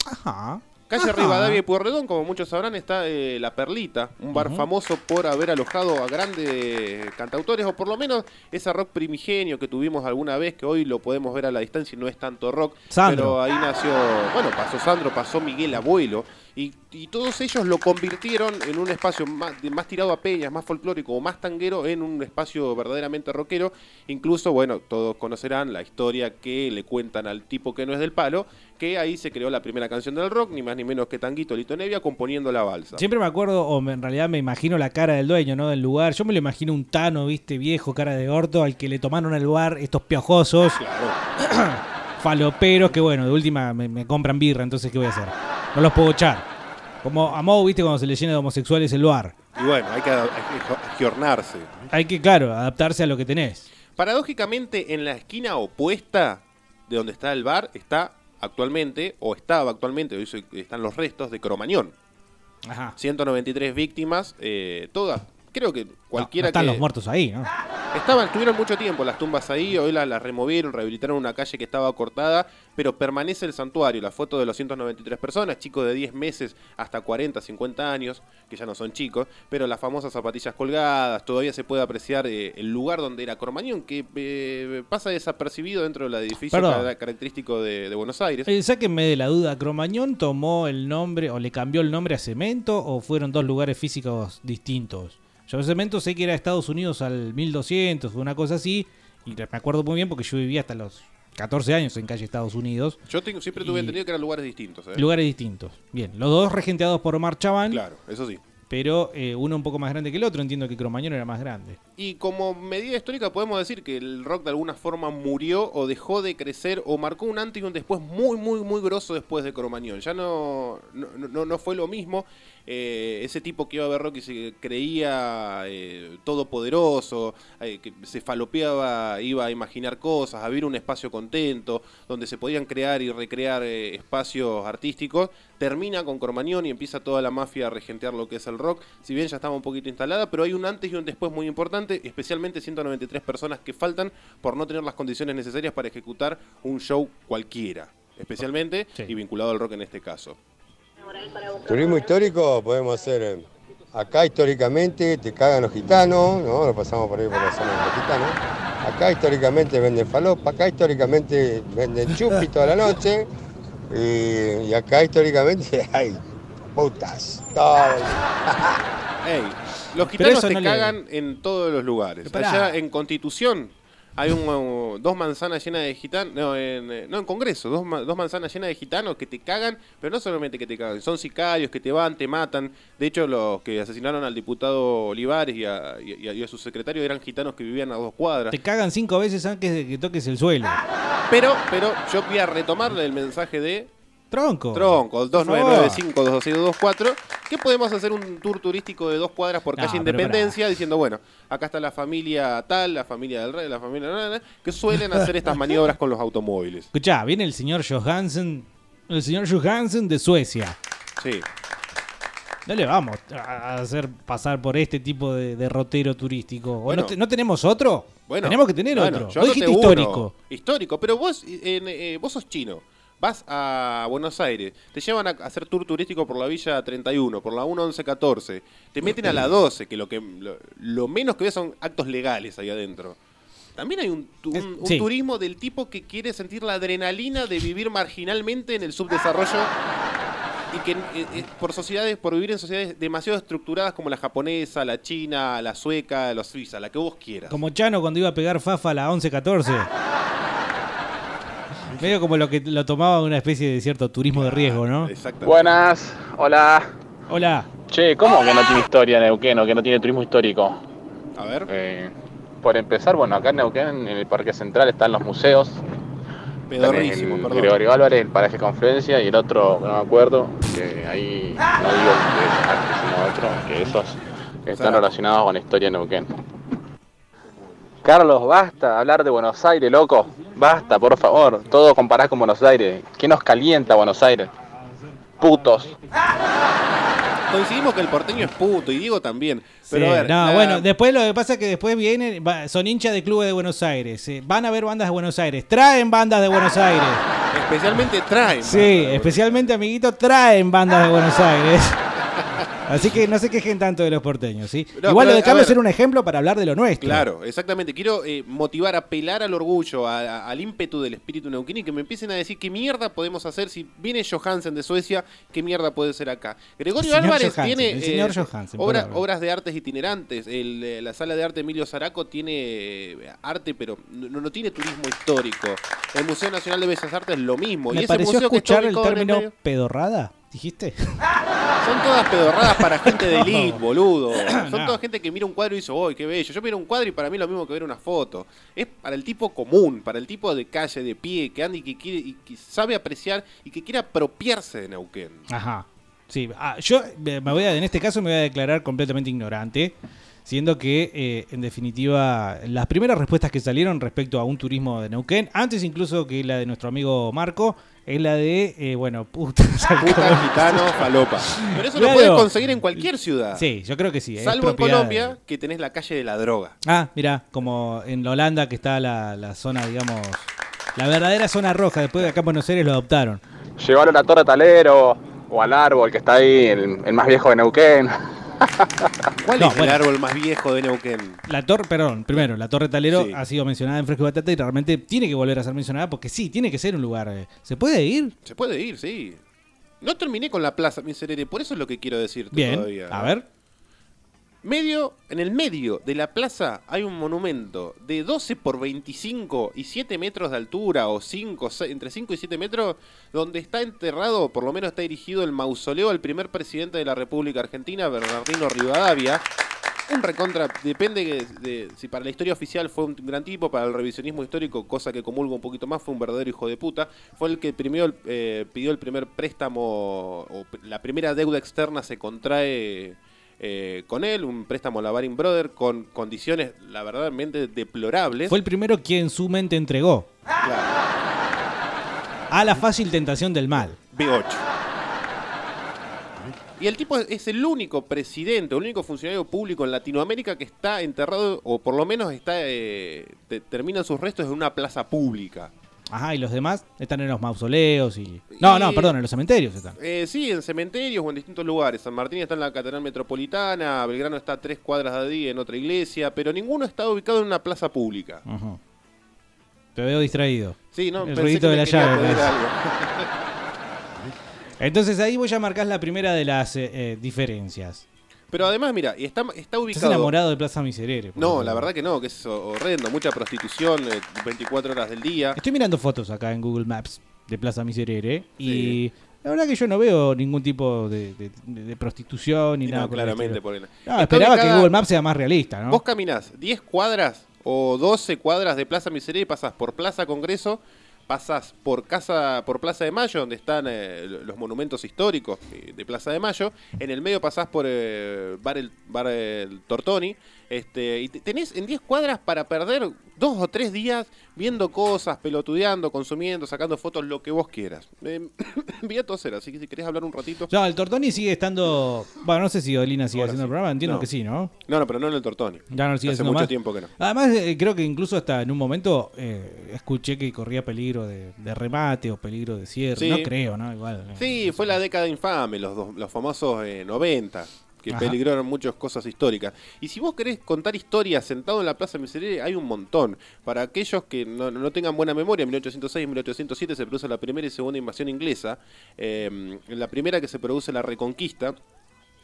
Ajá. Calle Ajá. Rivadavia y Pueyrredón, como muchos sabrán, está eh, La Perlita, un bar famoso por haber alojado a grandes cantautores, o por lo menos ese rock primigenio que tuvimos alguna vez, que hoy lo podemos ver a la distancia y no es tanto rock. Sandro. Pero ahí nació, bueno, pasó Sandro, pasó Miguel Abuelo, y, y todos ellos lo convirtieron en un espacio más, tirado a peñas, más folclórico o más tanguero, en un espacio verdaderamente rockero. Incluso, bueno, todos conocerán la historia que le cuentan al tipo que no es del palo, que ahí se creó la primera canción del rock, ni más ni menos que Tanguito Lito Nevia componiendo la balsa. Siempre me acuerdo, o en realidad me imagino la cara del dueño, ¿no? Del lugar. Yo me lo imagino un tano, viste, viejo, cara de orto, al que le tomaron el bar estos piojosos. Faloperos que, bueno, de última me, me compran birra, entonces, ¿qué voy a hacer? No los puedo echar. Como a Mo, viste, cuando se le llena de homosexuales el bar. Y bueno, hay que, agiornarse. Hay que, claro, adaptarse a lo que tenés. Paradójicamente, en la esquina opuesta de donde está el bar está actualmente, o estaba actualmente, hoy están los restos de Cromañón. Ajá. 193 víctimas, eh, todas. Creo que cualquiera no están que. los muertos ahí, ¿no? Estaban, estuvieron mucho tiempo las tumbas ahí, hoy las, removieron, rehabilitaron una calle que estaba cortada, pero permanece el santuario, la foto de los 193 personas, chicos de 10 meses hasta 40, 50 años, que ya no son chicos, pero las famosas zapatillas colgadas, todavía se puede apreciar eh, el lugar donde era Cormañón, que eh, pasa desapercibido dentro del edificio Perdón. característico de, de Buenos Aires. Eh, sáquenme de la duda, ¿Cromañón tomó el nombre o le cambió el nombre a Cemento o fueron dos lugares físicos distintos? Yo Cemento sé que era Estados Unidos al 1200 o una cosa así, y me acuerdo muy bien porque yo vivía hasta los 14 años en calle Estados Unidos. Yo tengo, siempre tuve entendido que eran lugares distintos. ¿eh? Lugares distintos. Bien, los dos regenteados por Omar Chaván. Claro, eso sí. Pero eh, uno un poco más grande que el otro. Entiendo que Cromañón era más grande. Y como medida histórica podemos decir que el rock de alguna forma murió o dejó de crecer o marcó un antes y un después muy, muy, muy grosso después de Cromañón. Ya no, no, no- no fue lo mismo. Eh, ese tipo que iba a ver rock y se creía eh, todopoderoso, eh, que se falopeaba, iba a imaginar cosas, a vivir un espacio contento, donde se podían crear y recrear eh, espacios artísticos, termina con Cromañón y empieza toda la mafia a regentear lo que es el rock. Si bien ya estaba un poquito instalada, pero hay un antes y un después muy importante, especialmente 193 personas que faltan por no tener las condiciones necesarias para ejecutar un show cualquiera, especialmente y vinculado al rock en este caso. Turismo histórico podemos hacer acá históricamente te cagan los gitanos, ¿no? Lo pasamos por ahí por la zona de los gitanos. Acá históricamente venden falopa, acá históricamente venden chupi toda la noche. Y, y acá históricamente hay putas. Todo. Ey, los gitanos te no le- cagan en todos los lugares. Allá en Constitución hay un, dos manzanas llenas de gitanos. No en, eh, no, en Congreso, dos, dos manzanas llenas de gitanos que te cagan, pero no solamente que te cagan, son sicarios que te van, te matan. De hecho, los que asesinaron al diputado Olivares y a, y a- y a su secretario eran gitanos que vivían a dos cuadras. Te cagan cinco veces antes de que toques el suelo. Pero, pero yo voy a retomarle el mensaje de Tronco. Tronco, el Por favor. 2995-22624, que podemos hacer un tour turístico de dos cuadras por No, calle pero Independencia diciendo, bueno, acá está la familia tal, la familia del rey, la familia... na, na, na, que suelen hacer estas maniobras con los automóviles. Escuchá, viene el señor Johansen. El señor Johansen de Suecia. Sí. No le vamos a hacer pasar por este tipo de derrotero turístico. ¿O Bueno. no, te- no tenemos otro? Bueno, Tenemos que tener bueno, otro. yo Vos anoté dijiste uno. histórico. Histórico, pero vos, en, eh, vos sos chino. Vas a Buenos Aires, te llevan a hacer tour turístico por la Villa 31, por la 11114, te meten a la 12, que lo que lo, lo menos que ves son actos legales ahí adentro. También hay un, tu- un- un sí. turismo del tipo que quiere sentir la adrenalina de vivir marginalmente en el subdesarrollo y que eh, eh, por sociedades, por vivir en sociedades demasiado estructuradas como la japonesa, la china, la sueca, la suiza, la que vos quieras. Como Chano cuando iba a pegar Fafa a la 11-14. Medio como lo que lo tomaba una especie de cierto turismo de riesgo, ¿no? Buenas, hola. Hola. Che, ¿cómo que no tiene historia Neuquén o que no tiene turismo histórico? A ver. Eh, por empezar, bueno, acá en Neuquén, en el Parque Central, están los museos. Pedorrísimo, el perdón. Gregorio Álvarez, el Paraje Confluencia y el otro, no me acuerdo, que ahí no digo Bellas Artes, sino otro, que esos están relacionados con la historia de Neuquén. Carlos, basta hablar de Buenos Aires, loco. Basta, por favor. Todo comparás con Buenos Aires. ¿Qué nos calienta Buenos Aires? Putos. Coincidimos que el porteño es puto y Diego también. Pero Sí, a ver, no, la- bueno, después lo que pasa es que después vienen, va- son hinchas de clubes de Buenos Aires, eh, van a ver bandas de Buenos Aires, traen bandas de Buenos Aires. especialmente traen. Sí, especialmente, amiguito, traen bandas de Buenos Aires. Así que no se quejen tanto de los porteños, ¿sí? No, Igual pero, lo de Carlos ver. era un ejemplo para hablar de lo nuestro. Claro, exactamente. Quiero eh, motivar, apelar al orgullo, a- a- al ímpetu del espíritu neuquino y que me empiecen a decir qué mierda podemos hacer si viene Johansen de Suecia, qué mierda puede ser acá. Gregorio Álvarez Johansen, tiene el señor eh, Johansen, obra- obras de artes itinerantes. El, eh, la sala de arte Emilio Zaraco tiene eh, arte, pero no, no tiene turismo histórico. El Museo Nacional de Bellas Artes lo mismo. y Me ese pareció museo que escuchar el término pedorrada, dijiste. Son todas pedorradas para gente de elite, boludo. Son No. toda gente que mira un cuadro y dice, ¡ay, qué bello! Yo miro un cuadro y para mí es lo mismo que ver una foto. Es para el tipo común, para el tipo de calle, de pie, que anda y que quiere y que sabe apreciar y que quiere apropiarse de Neuquén. Ajá. Sí, ah, yo eh, me voy a, en este caso me voy a declarar completamente ignorante, siendo que, eh, en definitiva, las primeras respuestas que salieron respecto a un turismo de Neuquén, antes incluso que la de nuestro amigo Marco, es la de, eh, bueno, puta. Puta, gitano, falopa. Pero eso lo puedes conseguir en cualquier ciudad. Sí, yo creo que sí. es Salvo en Colombia, que tenés la calle de la droga. Ah, mira, como en Holanda que está la, la zona, digamos, la verdadera zona roja. Después de acá en Buenos Aires lo adoptaron. Llevarlo a la Torre Talero o al árbol que está ahí, el, el más viejo de Neuquén. ¿Cuál No, es bueno. el árbol más viejo de Neuquén? La torre, perdón, primero, la Torre Talero Sí. ha sido mencionada en Fresco y Batata y realmente tiene que volver a ser mencionada porque sí, tiene que ser un lugar. eh, ¿Se puede ir? Se puede ir, sí. No terminé con la plaza Miserere, por eso es lo que quiero decirte Bien, todavía. a ver. Medio, en el medio de la plaza hay un monumento de 12 por 25 y 7 metros de altura, o 5, entre 5 y 7 metros, donde está enterrado, por lo menos está dirigido el mausoleo al primer presidente de la República Argentina, Bernardino Rivadavia. Un recontra, depende de, si para la historia oficial fue un gran tipo, para el revisionismo histórico, cosa que comulgo un poquito más, fue un verdadero hijo de puta. Fue el que primero, eh, pidió el primer préstamo, o la primera deuda externa se contrae eh, con él, un préstamo a la Baring Brother con condiciones, la verdaderamente deplorables. Fue el primero quien su mente entregó Claro, a la fácil tentación del mal. B8. Y el tipo es- el único presidente, el único funcionario público en Latinoamérica que está enterrado, o por lo menos está eh, te- terminan sus restos en una plaza pública. Ajá, y los demás están en los mausoleos y... No, no, perdón, en los cementerios están. Eh, sí, en cementerios o en distintos lugares. San Martín está en la Catedral Metropolitana, Belgrano está a tres cuadras de ahí en otra iglesia, pero ninguno está ubicado en una plaza pública. Ujú. Te veo distraído. Sí, no, El ruidito de la llave. Entonces ahí vos ya marcás la primera de las eh, eh, diferencias. Pero además, mira, y está, está Estás ubicado. enamorado de Plaza Miserere. por No, ejemplo. la verdad que no, que es horrendo. Mucha prostitución, eh, 24 horas del día. Estoy mirando fotos acá en Google Maps de Plaza Miserere y la verdad que yo no veo ningún tipo de, de- de- prostitución ni Y nada. no, por el claramente, No, Está esperaba que Google Maps sea más realista, ¿no? Vos caminás 10 cuadras o 12 cuadras de Plaza Miseria y pasás por Plaza Congreso, pasás por casa por Plaza de Mayo, donde están eh, los monumentos históricos eh, de Plaza de Mayo. En el medio pasás por eh, Bar, el, Bar el Tortoni. Este, y te- tenés en 10 cuadras para perder dos o tres días viendo cosas, pelotudeando, consumiendo, sacando fotos, lo que vos quieras. Eh, voy a toser, así que si querés hablar un ratito. No, el Tortoni sigue estando. Bueno, no sé si Odilina sigue haciendo el programa, entiendo No. que sí, ¿no? No, no, pero no en el Tortoni. Ya no lo sigue Hace mucho más. tiempo que no. Además, eh, creo que incluso hasta en un momento eh, escuché que corría peligro de, de remate o peligro de cierre. Sí. No creo, ¿no? Igual. eh. Sí, fue la década infame, los, dos- los famosos eh, 90, que Ajá. peligraron muchas cosas históricas. Y si vos querés contar historias sentado en la Plaza Miserere, hay un montón. Para aquellos que no, no tengan buena memoria, en 1806 y 1807 se produce la primera y segunda invasión inglesa. eh, en la primera que se produce la Reconquista.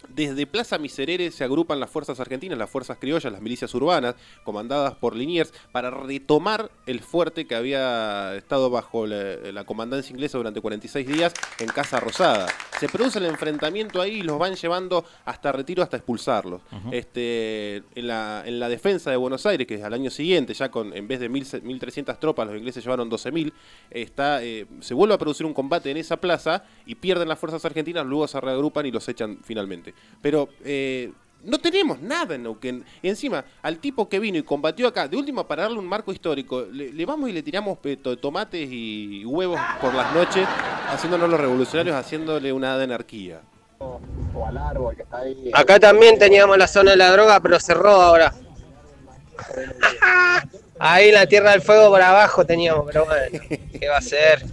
Desde Plaza Miserere se agrupan las fuerzas argentinas, las fuerzas criollas, las milicias urbanas, comandadas por Liniers, para retomar el fuerte que había estado bajo la, la comandancia inglesa durante 46 días en Casa Rosada. Se produce el enfrentamiento ahí y los van llevando hasta retiro, hasta expulsarlos. este, en, la, en la defensa de Buenos Aires, que es al año siguiente, ya con en vez de 1.000 1.300 tropas, los ingleses llevaron 12.000, está, eh, se vuelve a producir un combate en esa plaza y pierden las fuerzas argentinas, luego se reagrupan y los echan finalmente. Pero eh, no tenemos nada en Neuquén. Y encima, al tipo que vino y combatió acá, de última para darle un marco histórico, le, le vamos y le tiramos eh, to- tomates y huevos por las noches, haciéndonos los revolucionarios, haciéndole una anarquía. O al árbol que está ahí. Acá también teníamos la zona de la droga, pero cerró ahora. Ahí en la Tierra del Fuego por abajo teníamos, pero bueno, ¿qué va a ser?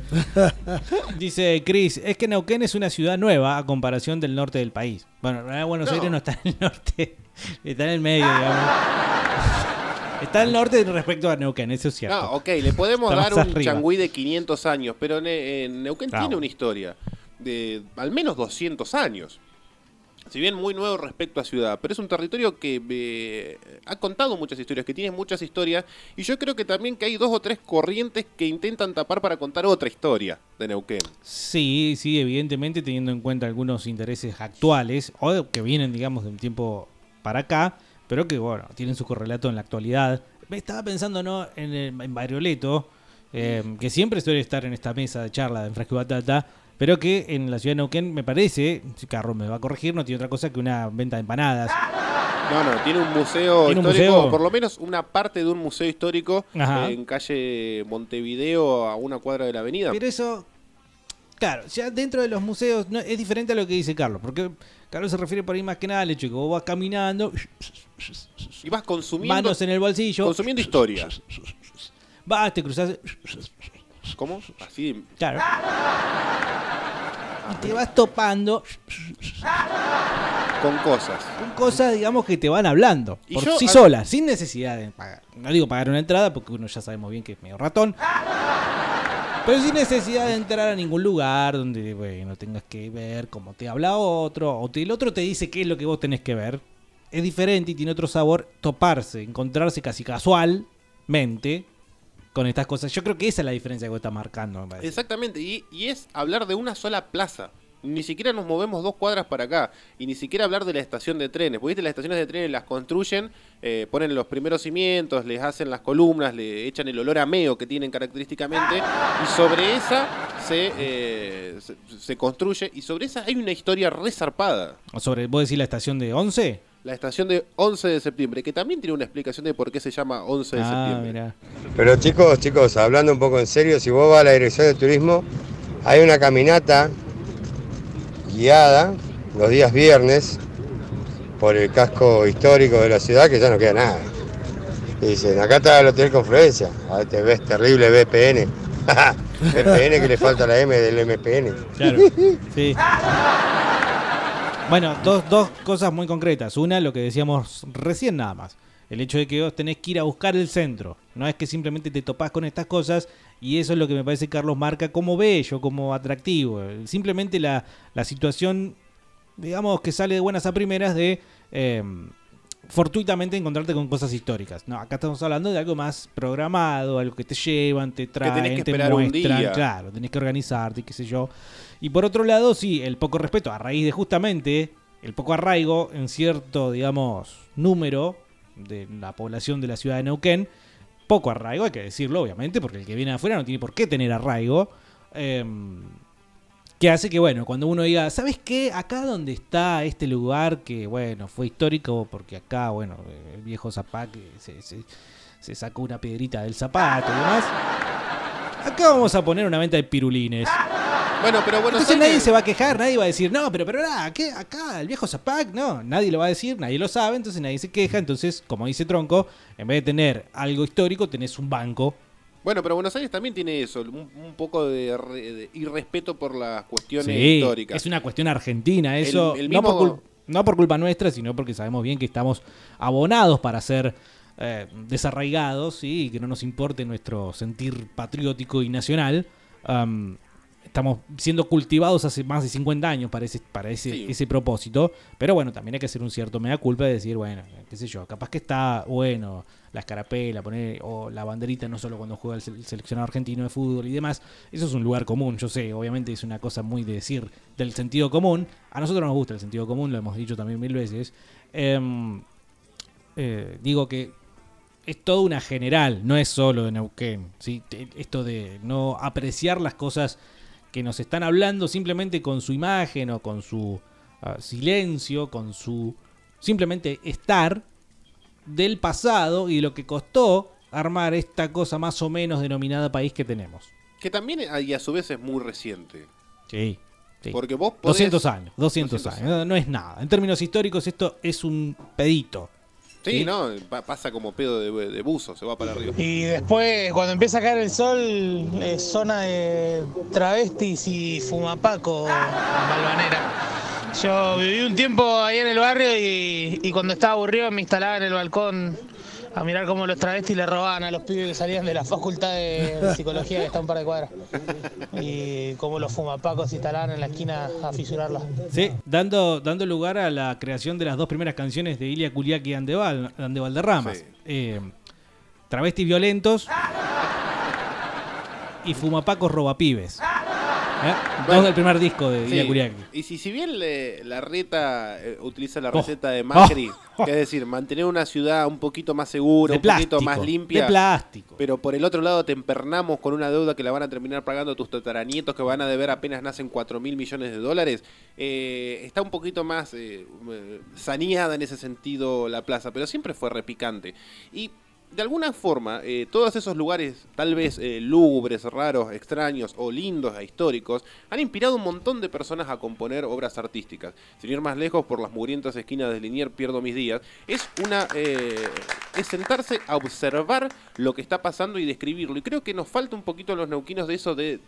Dice Chris, es que Neuquén es una ciudad nueva a comparación del norte del país. Bueno, en realidad Buenos No. Aires no está en el norte, está en el medio, digamos. Está al norte respecto a Neuquén, eso es cierto. No, ok, le podemos dar un arriba. changüí de 500 años, pero Neuquén Claro. tiene una historia de al menos 200 años. Si bien muy nuevo respecto a ciudad, pero es un territorio que eh, ha contado muchas historias, que tiene muchas historias, y yo creo que también que hay dos o tres corrientes que intentan tapar para contar otra historia de Neuquén. Sí, sí, evidentemente teniendo en cuenta algunos intereses actuales o que vienen, digamos, de un tiempo para acá, pero que, bueno, tienen su correlato en la actualidad. Me estaba pensando, ¿no?, en, el, en Barrioleto, eh, que siempre suele estar en esta mesa de charla de Fresco Batata, pero que en la ciudad de Neuquén, me parece, si Carro me va a corregir, no tiene otra cosa que una venta de empanadas. No, no, tiene un museo ¿Tiene un histórico, museo? por lo menos una parte de un museo histórico Ajá. eh, en calle Montevideo a una cuadra de la avenida. Pero eso, Claro, ya dentro de los museos no, es diferente a lo que dice Carlos, porque Carlos se refiere por ahí más que nada al hecho de que vos vas caminando, Y vas consumiendo. manos en el bolsillo, Consumiendo historia. vas, te cruzas, ¿Cómo? Así. claro, y te vas topando Con cosas. con cosas, digamos, que te van hablando Y por yo, sí a- solas, sin necesidad de pagar. No digo pagar una entrada, porque uno ya sabemos bien que es medio ratón. Pero sin necesidad de entrar a ningún lugar donde, bueno, tengas que ver cómo te habla otro, o te- el otro te dice qué es lo que vos tenés que ver. Es diferente y tiene otro sabor toparse, encontrarse casi casualmente con estas cosas. Yo creo que esa es la diferencia que vos estás marcando, me parece. Exactamente, y, y es hablar de una sola plaza. Ni siquiera nos movemos dos cuadras para acá. Y ni siquiera hablar de la estación de trenes. Porque ¿viste? las estaciones de trenes las construyen, eh, ponen los primeros cimientos, les hacen las columnas, le echan el olor a meo que tienen característicamente. Y sobre esa se, eh, se, se construye. Y sobre esa hay una historia resarpada. O sobre, vos decís la estación de 11. La estación de 11 de septiembre, que también tiene una explicación de por qué se llama 11 de Ah, septiembre. mirá. Pero chicos, chicos, hablando un poco en serio, si vos vas a la dirección de turismo, hay una caminata guiada los días viernes por el casco histórico de la ciudad que ya no queda nada. Y dicen, acá está el Hotel Confluencia, ahí te ves terrible VPN. VPN que le falta la M del MPN. Claro. Sí. Bueno, dos, dos cosas muy concretas. Una, lo que decíamos recién nada más. El hecho de que vos tenés que ir a buscar el centro. No es que simplemente te topás con estas cosas y eso es lo que me parece que Carlos marca como bello, como atractivo. Simplemente la, la situación, digamos, que sale de buenas a primeras de eh, fortuitamente encontrarte con cosas históricas. No, acá estamos hablando de algo más programado, algo que te llevan, te traen, tenés que te un muestran, día. claro, tenés que organizarte, qué sé yo. Y por otro lado, sí, el poco respeto a raíz de justamente el poco arraigo en cierto, digamos, número de la población de la ciudad de Neuquén. Poco arraigo, hay que decirlo, obviamente, porque el que viene de afuera no tiene por qué tener arraigo. em, que hace que, bueno, cuando uno diga, ¿sabes qué? Acá donde está este lugar que, bueno, fue histórico porque acá, bueno, el viejo Zapac eh, se, se- se sacó una piedrita del zapato y demás. Acá vamos a poner una venta de pirulines. Bueno, pero Buenos Entonces nadie se va a quejar, nadie va a decir, no, pero, pero, nada, ¿qué? Acá, el viejo Zapac, no, nadie lo va a decir, nadie lo sabe, entonces nadie se queja. Entonces, como dice Tronco, en vez de tener algo histórico, tenés un banco. Bueno, pero Buenos Aires también tiene eso, un, un poco de, re- de irrespeto por las cuestiones Sí, históricas. es una cuestión argentina, eso El- el no, por no culpa nuestra, sino porque sabemos bien que estamos abonados para ser eh, desarraigados ¿sí? y que no nos importe nuestro sentir patriótico y nacional. Am, estamos siendo cultivados hace más de 50 años para ese, para ese, Sí. ese propósito. Pero bueno, también hay que hacer un cierto mea culpa de decir, bueno, qué sé yo, capaz que está bueno la escarapela, poner, o la banderita no solo cuando juega el, se- el seleccionado argentino de fútbol y demás. Eso es un lugar común, yo sé, obviamente es una cosa muy de decir del sentido común. A nosotros nos gusta el sentido común, lo hemos dicho también mil veces. Em, eh, digo que es toda una general, no es solo de Neuquén. Esto de no apreciar las cosas que nos están hablando simplemente con su imagen o con su ah, silencio, con su simplemente estar del pasado y lo que costó armar esta cosa más o menos denominada país que tenemos. Que también y a su vez es muy reciente. Sí. sí. Porque vos podés- 200 años, 200, años, no, no es nada. En términos históricos esto es un pedito. Sí, ¿Sí? no, pa- pasa como pedo de, de buzo, se va para arriba. Y después, cuando empieza a caer el sol, es zona de travestis y fumapaco, balvanera. Yo viví un tiempo ahí en el barrio y, y cuando estaba aburrido me instalaba en el balcón a mirar cómo los travestis le robaban a los pibes que salían de la facultad de psicología que está un par de cuadras. Y cómo los fumapacos se instalaban en la esquina a fisurarla. Sí, dando, dando lugar a la creación de las dos primeras canciones de Ilia Kuliaki y Andeval, Ande Valderramas. Eh, travestis violentos y fumapacos robapibes. ¿Eh? Dos del primer disco de Sí, Ilia Kuliaki. Y si, si bien le- la reta eh, utiliza la Oh. receta de Macri, Oh. que es decir, mantener una ciudad un poquito más segura, De un poquito más limpia. de plástico. Pero por el otro lado te empernamos con una deuda que la van a terminar pagando tus tataranietos que van a deber apenas nacen 4 mil millones de dólares. Eh, está un poquito más eh, saneada en ese sentido la plaza, pero siempre fue repicante. Y de alguna forma, eh, todos esos lugares, tal vez eh, lúgubres, raros, extraños o lindos e históricos, han inspirado un montón de personas a componer obras artísticas. Sin ir más lejos, por las mugrientas esquinas de Linier pierdo mis días. Es una eh, es sentarse a observar lo que está pasando y describirlo. Y creo que nos falta un poquito a los neuquinos de eso de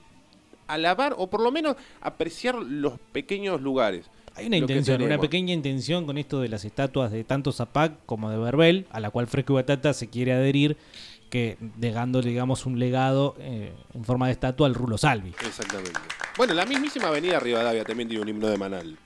alabar o por lo menos apreciar los pequeños lugares. Hay una intención, una pequeña intención con esto de las estatuas de tanto Zapac como de Verbel, a la cual Fresco y Batata se quiere adherir, que dejándole, digamos, un legado eh, en forma de estatua al Rulo Salvi. Exactamente. Bueno, la mismísima Avenida Rivadavia también tiene un himno de Manal.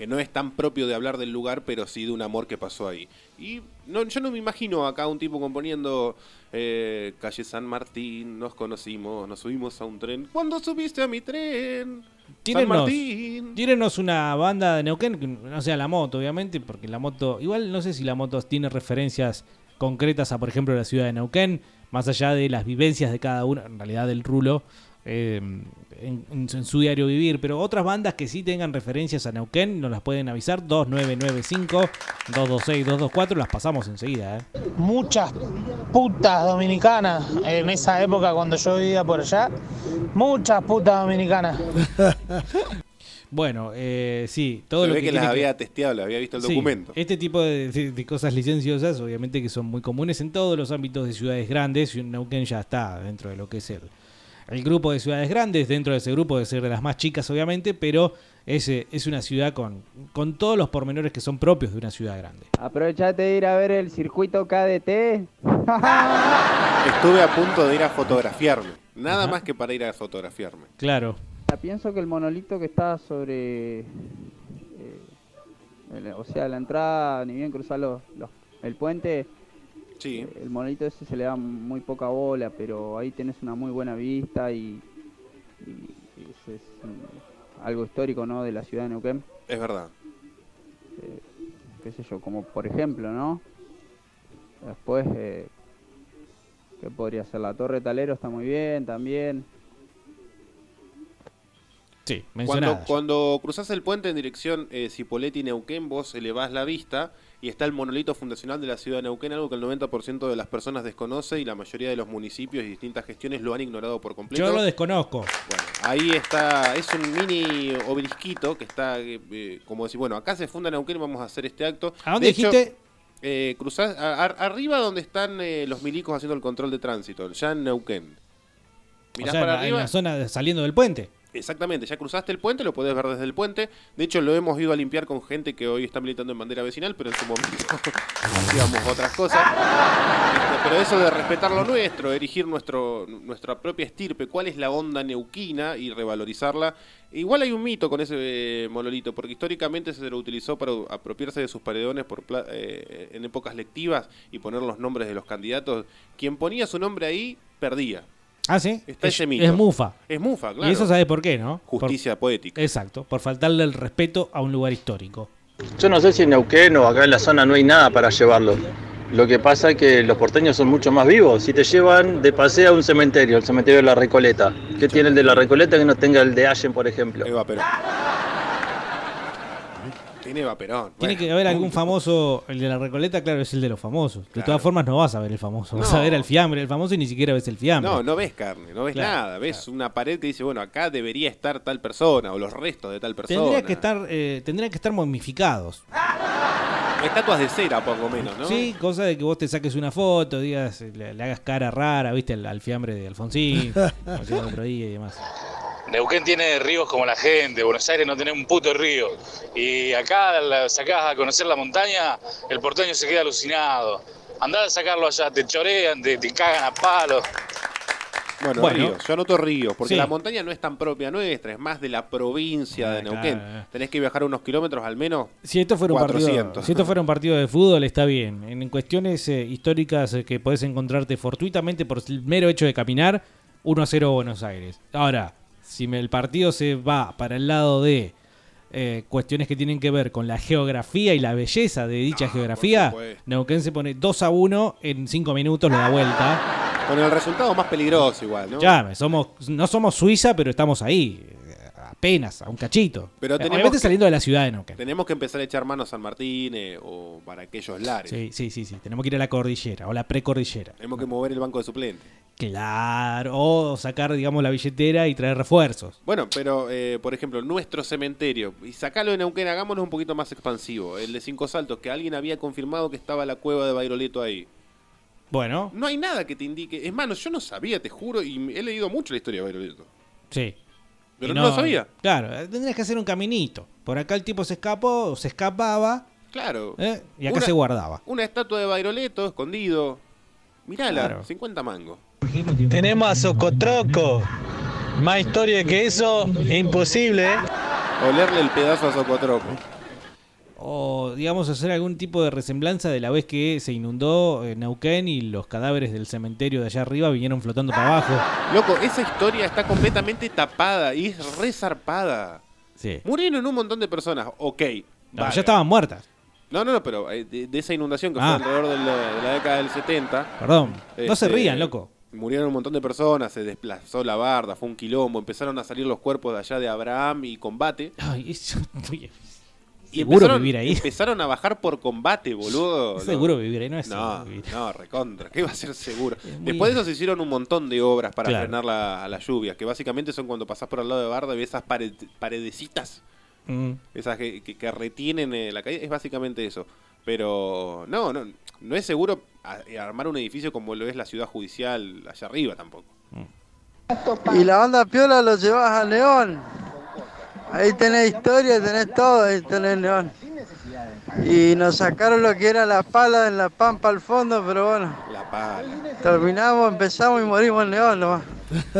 Que no es tan propio de hablar del lugar, pero sí de un amor que pasó ahí. Y no, yo no me imagino acá un tipo componiendo eh, Calle San Martín, nos conocimos, nos subimos a un tren. ¿Cuándo subiste a mi tren? San Tírenos, Martín. tírenos una banda de Neuquén, que no sea la moto, obviamente, porque la moto, igual no sé si la moto tiene referencias concretas a, por ejemplo, la ciudad de Neuquén, más allá de las vivencias de cada uno, en realidad del Rulo, eh, en, en su- en su diario vivir, pero otras bandas que sí tengan referencias a Neuquén nos las pueden avisar, 2995-226-224, las pasamos enseguida. ¿eh? Muchas putas dominicanas en esa época cuando yo vivía por allá. Muchas putas dominicanas. Bueno, eh, sí, todo Se lo ve que, que, las que- había testeado, las había visto el Sí, documento. Este tipo de, de- de cosas licenciosas, obviamente que son muy comunes en todos los ámbitos de ciudades grandes, y Neuquén ya está dentro de lo que es el, el grupo de ciudades grandes, dentro de ese grupo de ser de las más chicas, obviamente, pero es, es una ciudad con, con todos los pormenores que son propios de una ciudad grande. Aprovechate de ir a ver el circuito KDT. Estuve a punto de ir a fotografiarme. Nada más que para ir a fotografiarme. Claro. Pienso que el monolito que está sobre. eh, el- o sea, la entrada, ni bien cruzar los, los- el puente. Sí. El monolito ese se le da muy poca bola, pero ahí tenés una muy buena vista y. y es algo histórico, ¿no? De la ciudad de Neuquén. Es verdad. Eh, qué sé yo, como por ejemplo, ¿no? Después, eh, ¿qué podría ser? La Torre Talero está muy bien también. Sí, Cuando, cuando cruzas el puente en dirección eh, Cipolletti Neuquén, vos elevás la vista y está el monolito fundacional de la ciudad de Neuquén, algo que el 90% de las personas desconoce y la mayoría de los municipios y distintas gestiones lo han ignorado por completo. Yo lo desconozco. Bueno, ahí está, es un mini obelisquito que está, eh, como decir, bueno, acá se funda Neuquén, vamos a hacer este acto. ¿A dónde De hecho, dijiste? eh, cruzás a- a- arriba donde están eh, los milicos haciendo el control de tránsito, ya en Neuquén. O Mirás sea, para en arriba. la zona de- saliendo del puente. Exactamente, ya cruzaste el puente, lo podés ver desde el puente. De hecho, lo hemos ido a limpiar con gente que hoy está militando en bandera vecinal, pero en su momento hacíamos otras cosas. Este, pero eso de respetar lo nuestro, erigir nuestro, nuestra propia estirpe, cuál es la onda neuquina y revalorizarla. Igual hay un mito con ese eh, porque históricamente se lo utilizó para apropiarse de sus paredones por pla- eh, en épocas lectivas y poner los nombres de los candidatos. Quien ponía su nombre ahí, perdía. Ah, sí. Está es, ese mito. es mufa. Es mufa, claro. Y eso sabes por qué, ¿no? Justicia poética. Exacto, por faltarle el respeto a un lugar histórico. Yo no sé si en Neuquén o acá en la zona no hay nada para llevarlo. Lo que pasa es que los porteños son mucho más vivos. Si te llevan de paseo a un cementerio, el cementerio de la Recoleta, ¿qué tiene el de la Recoleta que no tenga el de Allen, por ejemplo? Eva Perón. Tiene Perón. Tiene Bueno, que haber algún punto. famoso, el de la Recoleta, claro, es el de los famosos. De Claro. todas formas no vas a ver el famoso, vas a ver el fiambre del famoso y ni siquiera ves el fiambre. No, no ves carne, no ves Claro, nada. Ves una pared que dice, bueno, acá debería estar tal persona o los restos de tal persona. Tendría que estar, eh, tendrían que estar momificados. Estatuas de cera, por lo menos, ¿no? Sí, cosa de que vos te saques una foto, digas, le, le hagas cara rara, viste, al, al fiambre de Alfonsín, como el otro día y demás. Neuquén tiene ríos como la gente, Buenos Aires no tiene un puto río. Y acá la sacás a conocer la montaña, el porteño se queda alucinado. Andá a sacarlo allá, te chorean, te, te cagan a palos. Bueno, Bueno. ríos. Yo anoto ríos, porque Sí. la montaña no es tan propia nuestra, es más de la provincia de Ah, Neuquén. claro. Tenés que viajar unos kilómetros al menos. Si esto fuera un partido, 400. si esto fuera un partido de fútbol está bien. En cuestiones eh, históricas eh, que podés encontrarte fortuitamente por el mero hecho de caminar, 1 a 0 Buenos Aires. Ahora, si me- el partido se va para el lado de eh, cuestiones que tienen que ver con la geografía y la belleza de dicha geografía, supuesto. Neuquén se pone 2 a 1 en 5 minutos, lo da vuelta. Con el resultado más peligroso igual, ¿no? Ya, somos, no somos Suiza, pero estamos ahí. apenas, a un cachito. Pero Eh, tenemos que- saliendo de la ciudad de Neuquén. Tenemos que empezar a echar manos a San Martín eh, o para aquellos lares. Sí, sí, sí, sí. Tenemos que ir a la cordillera o la precordillera. Tenemos que mover el banco de suplentes. Claro. O sacar, digamos, la billetera y traer refuerzos. Bueno, pero eh, por ejemplo, nuestro cementerio, y sacalo de Neuquén, hagámoslo un poquito más expansivo. El de Cinco Saltos, que alguien había confirmado que estaba la cueva de Bairoleto ahí. Bueno, No hay nada que te indique. Es más, yo no sabía, te juro, y he leído mucho la historia de Bairoleto. sí. Pero no, lo sabía. Claro, eh, tendrías que hacer un caminito. Por acá el tipo se escapó, se escapaba Claro. ¿eh? y acá Una- se guardaba. Una estatua de Bairoleto escondido. Mirala, Claro. 50 mangos. Tenemos a Socotroco. Más historia que eso, imposible, ¿eh? Olerle el pedazo a Socotroco. O, digamos, hacer algún tipo de resemblanza de la vez que se inundó eh, Neuquén y los cadáveres del cementerio de allá arriba vinieron flotando para abajo. Loco, esa historia está completamente tapada y es resarpada. Sí. Murieron un montón de personas, ok. No, vale. ya estaban muertas. No, no, no, pero eh, de, de esa inundación que Ah. fue alrededor de la, de la década del 70. Perdón, no se este, rían, loco. Murieron un montón de personas, se desplazó la barda, fue un quilombo, empezaron a salir los cuerpos de allá de Abraham y combate. Ay, eso- Y Seguro empezaron, vivir ahí. Empezaron a bajar por combate, boludo. Seguro vivir ahí, no es No, vivir. no, recontra. ¿Qué va a ser seguro? Después de eso se hicieron un montón de obras para Claro. frenar la, a la lluvia, que básicamente son cuando pasás por al lado de Barda y ves esas pared- paredecitas, Mm. esas que, que- que retienen eh, la calle. Es básicamente eso. Pero no, no, no es seguro a- armar un edificio como lo es la ciudad judicial allá arriba tampoco. Y la banda piola lo llevas a León. Ahí tenés historia, tenés todo, ahí tenés León. Y nos sacaron lo que era la pala en la pampa al fondo, pero bueno, La pala. terminamos, empezamos y morimos en León nomás.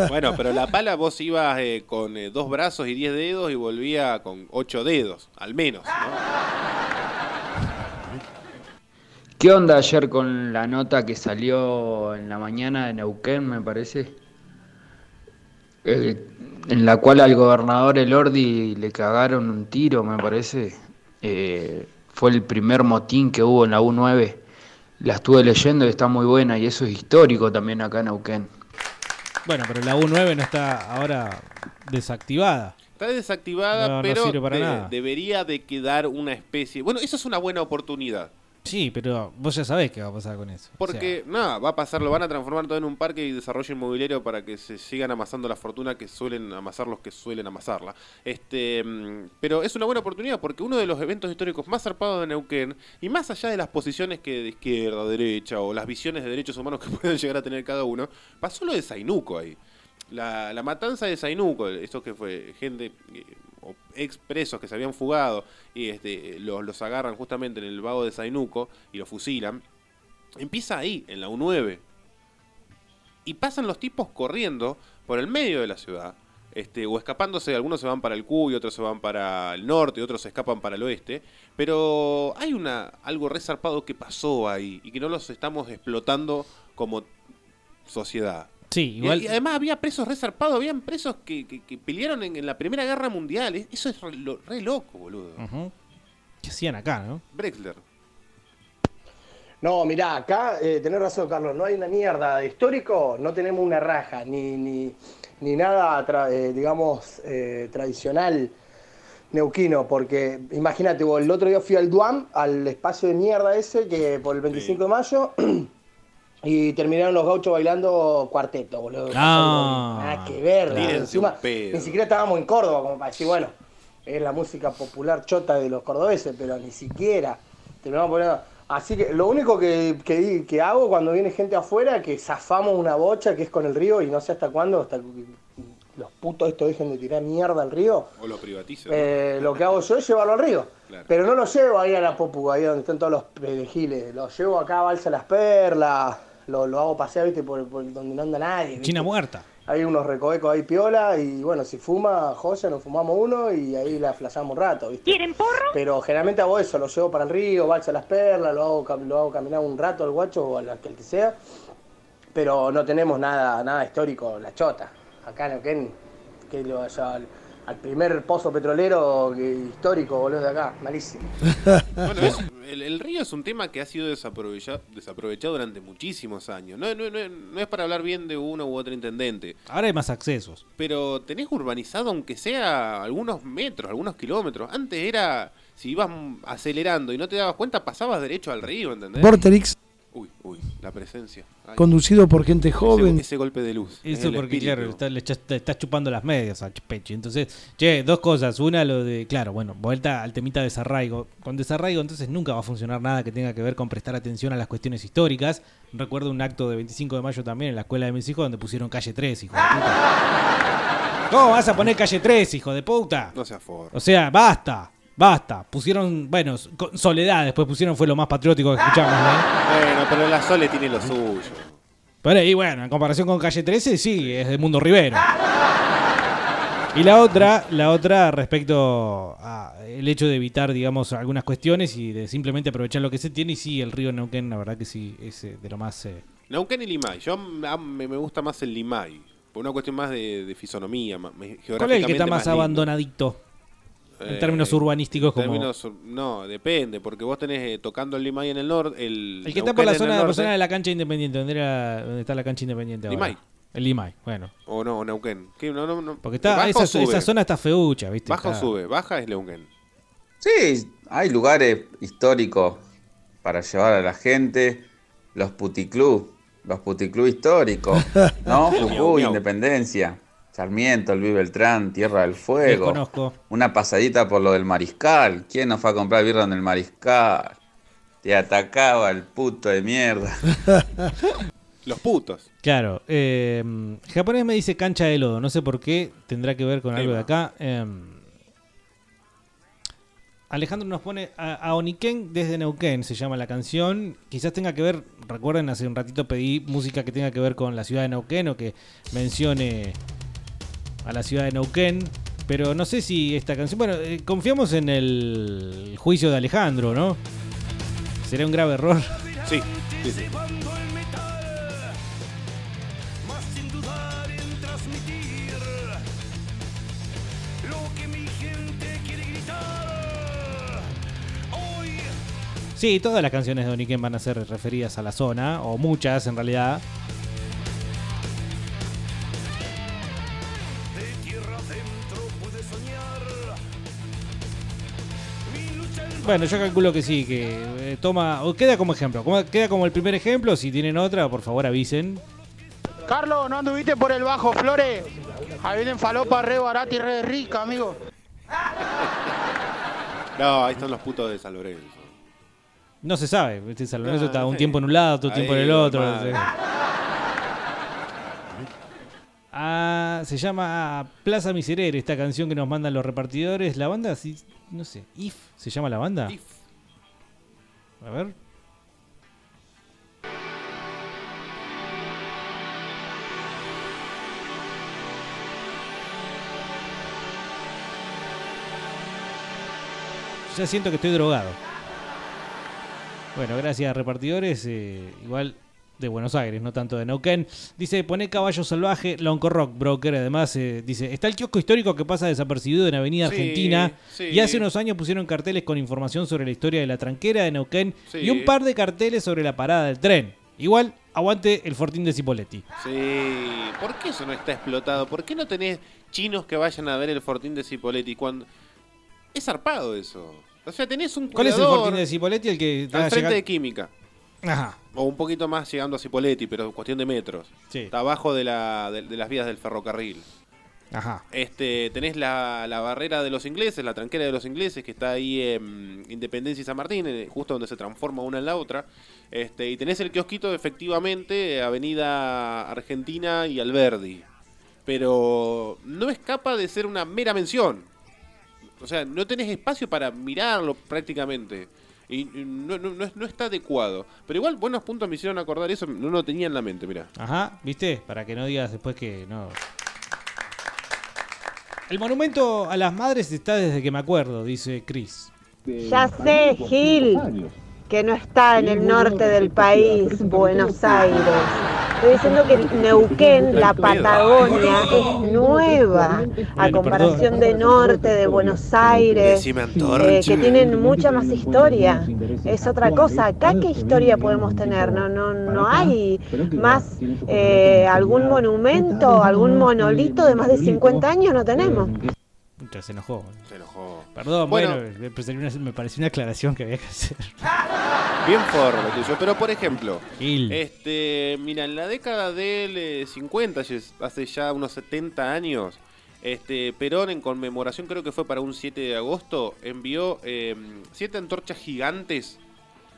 Bueno, pero la pala vos ibas eh, con eh, dos brazos y diez dedos y volvía con ocho dedos, al menos. ¿no? ¿Qué onda ayer con la nota que salió en la mañana de Neuquén, me parece? Eh, en la cual al gobernador Elordi le cagaron un tiro, me parece. Eh, fue el primer motín que hubo en la U9. La estuve leyendo y está muy buena y eso es histórico también acá en Neuquén. Bueno, pero la U9 no está ahora desactivada. Está desactivada, No, no pero sirve para de- nada. debería de quedar una especie... Bueno, eso es una buena oportunidad. Sí, pero vos ya sabés qué va a pasar con eso. O Porque, nada, va a pasar, lo van a transformar todo en un parque y desarrollo inmobiliario para que se sigan amasando la fortuna que suelen amasar los que suelen amasarla. Este, mm, pero es una buena oportunidad porque uno de los eventos históricos más zarpados de Neuquén, y más allá de las posiciones que de izquierda, derecha, o las visiones de derechos humanos que pueden llegar a tener cada uno, pasó lo de Zainuco ahí. La, la matanza de Zainuco, esto que fue gente, eh, o ex presos que se habían fugado y este, los, los agarran justamente en el vago de Zainuco y los fusilan, empieza ahí, en la U9. Y pasan los tipos corriendo por el medio de la ciudad, este, o escapándose, algunos se van para el Cuy, otros se van para el norte, otros se escapan para el oeste, pero hay una algo resarpado que pasó ahí y que no los estamos explotando como sociedad. Sí, Y- igual. Y, además había presos resarpados, habían presos que, que- que pelearon en, en la Primera Guerra Mundial. Es- Eso es re, lo- re loco, boludo. Ujú. ¿Qué hacían acá, no? Brexler. No, mirá, acá eh, tenés razón, Carlos, no hay una mierda de histórico, no tenemos una raja, ni, ni, ni nada, tra- eh, digamos, eh, tradicional neuquino, porque imagínate, vos, el otro día fui al Duam, al espacio de mierda ese, que por el 25 de mayo, y terminaron los gauchos bailando cuarteto, boludo. Ah. Nada que ver, encima, ni siquiera estábamos en Córdoba, como para decir, bueno, es la música popular chota de los cordobeses, pero ni siquiera terminamos poniendo... Así que lo único que, que, di- que hago cuando viene gente afuera, que zafamos una bocha que es con el río y no sé hasta cuándo, hasta que los putos estos dejen de tirar mierda al río, O lo privatiza. eh, lo que hago yo es llevarlo al río. Claro. Pero no lo llevo ahí a la Popu, ahí donde están todos los perejiles. Lo llevo acá a Balsa Las Perlas, lo, lo hago pasear, viste, por, por donde no anda nadie. ¿viste? China muerta. Hay unos recovecos ahí piola y bueno, si fuma, joya, nos fumamos uno y ahí la flasamos un rato, ¿viste? ¿Quieren porro? Pero generalmente hago eso, lo llevo para el río, balsa las perlas, lo hago, lo hago caminar un rato al guacho o al que el que sea. Pero no tenemos nada, nada histórico, la chota. Acá en Neuquén, que lo, ya- al primer pozo petrolero histórico, boludo, de acá. Malísimo. Bueno, es- el, el río es un tema que ha sido desaprovechado, desaprovechado durante muchísimos años. No, no- no- no es para hablar bien de uno u otro intendente. Ahora hay más accesos. Pero tenés urbanizado aunque sea algunos metros, algunos kilómetros. Antes era, si ibas acelerando y no te dabas cuenta, pasabas derecho al río, ¿entendés? Vorterix. Uy, uy, la presencia. Ay. Conducido por gente joven. Ese, golpe de luz. Eso el porque, espíritu. claro, está- le, estás chupando las medias al pecho. Entonces, che, dos cosas. Una, lo de, claro, bueno, vuelta al temita de desarraigo. Con desarraigo, entonces nunca va a funcionar nada que tenga que ver con prestar atención a las cuestiones históricas. Recuerdo un acto de 25 de mayo también en la escuela de mis hijos donde pusieron calle 3, hijo de puta. ¿Cómo vas a poner calle 3, hijo de puta? No se aforra. O sea, basta, basta. Pusieron, bueno, con- Soledad, después pusieron, fue lo más patriótico que escuchamos, ¿no? Bueno, pero la Sole tiene lo suyo. Pero ahí, bueno, en comparación con Calle 13, sí, es del mundo Rivero. Y la otra, la otra respecto a el hecho de evitar, digamos, algunas cuestiones y de simplemente aprovechar lo que se tiene. Y sí, el río Neuquén, la verdad que sí, es eh, de lo más... eh, Neuquén y Limay. Yo me, gusta más el Limay. Por una cuestión más de, de fisonomía. más- me- ¿Cuál es el que geográficamente está más abandonadito? En Eh, términos urbanísticos, como... términos no, depende, porque vos tenés eh, tocando el Limay en el norte. El, El que está por la zona, por de la cancha independiente, donde, era, donde está la cancha independiente ahora. Limay. El Limay, bueno. O no, Neuquén. ¿Qué? No, no, no. Porque está, ¿Baja o esa, esa zona está feucha, ¿viste? Baja o Está- sube. Baja es Neuquén. Sí, hay lugares históricos para llevar a la gente. Los puticlub, los puticlub históricos, ¿no? Jujuy, miau. Independencia, Sarmiento, el Beltrán, Tierra del Fuego. Desconozco. Una pasadita por lo del Mariscal. ¿Quién nos fue a comprar birra en el Mariscal? Te atacaba el puto de mierda. Los putos. Claro. Eh, japonés me dice cancha de lodo. No sé por qué. Tendrá que ver con algo de acá. Eh, Alejandro nos pone a, a Oniken desde Neuquén, se llama la canción. Quizás tenga que ver, recuerden, hace un ratito pedí música que tenga que ver con la ciudad de Neuquén o que mencione a la ciudad de Neuquén. Pero no sé si esta canción. Bueno, eh, confiamos en el juicio de Alejandro, ¿no? ¿Sería un grave error? Sí, sí, sí. Sí, todas las canciones de Oniken van a ser referidas a la zona, o muchas en realidad. Bueno, yo calculo que sí, que eh, toma, o queda como ejemplo, como- queda como el primer ejemplo, si tienen otra, por favor avisen. Carlos, ¿no anduviste por el bajo, Flores? Ahí vienen falopa re barata y re rica, amigo. No, ahí están los putos de San Lorenzo. No se sabe, ¿viste? San Lorenzo está un tiempo en un lado, otro tiempo en el otro. no sé. Ah, se llama Plaza Miserere, esta canción que nos mandan los repartidores. La banda, sí, no sé, If, ¿se llama la banda? A ver. Ya siento que estoy drogado. Bueno, gracias repartidores. eh, igual de Buenos Aires, no tanto de Neuquén. Dice, pone caballo salvaje, Lonco Rock Broker. Además, eh, dice, está el kiosco histórico que pasa desapercibido en Avenida Sí, Argentina. sí. Y hace unos años pusieron carteles con información sobre la historia de la tranquera de Neuquén. Sí. Y un par de carteles sobre la parada del tren. Igual, aguante el Fortín de Cipoletti. Sí, ¿por qué eso no está explotado? ¿Por qué no tenés chinos que vayan a ver el Fortín de Cipoletti cuando es zarpado eso? O sea, tenés un ¿Cuál es el Fortín de Cipoletti? El que al frente llegando- de Química. Ajá. O un poquito más llegando a Cipoletti, pero cuestión de metros. Sí. Está abajo de, la, de, de las vías del ferrocarril. Ajá. Este, tenés la, la barrera de los ingleses, la tranquera de los ingleses, que está ahí en Independencia y San Martín, justo donde se transforma una en la otra. Este, y tenés el kiosquito, efectivamente, Avenida Argentina y Alberdi. Pero no escapa de ser una mera mención. O sea, no tenés espacio para mirarlo prácticamente. Y y no, no- no es- no está adecuado. Pero igual, buenos puntos me hicieron acordar eso, no lo tenía en la mente, mira. Ajá, ¿viste? Para que no digas después que no. El monumento a las madres está desde que me acuerdo, dice Chris. Ya sé, Gil, que no está en el norte del país, Buenos Aires. Estoy diciendo que Neuquén, la Patagonia, es nueva a comparación de norte, de Buenos Aires, eh, que tienen mucha más historia. Es otra cosa. Acá, ¿qué historia podemos tener? No, no, no hay más eh, algún monumento, algún monolito de más de 50 años, no tenemos. Se enojó. Se enojó. Perdón, Bueno. bueno, me pareció una, me pareció una aclaración que había que hacer. Bien forro lo tuyo. Pero por ejemplo, Gil. este, mira, en la década del eh, 50, yes, hace ya unos 70 años, este, Perón en conmemoración, creo que fue para un 7 de agosto, envió eh, siete antorchas gigantes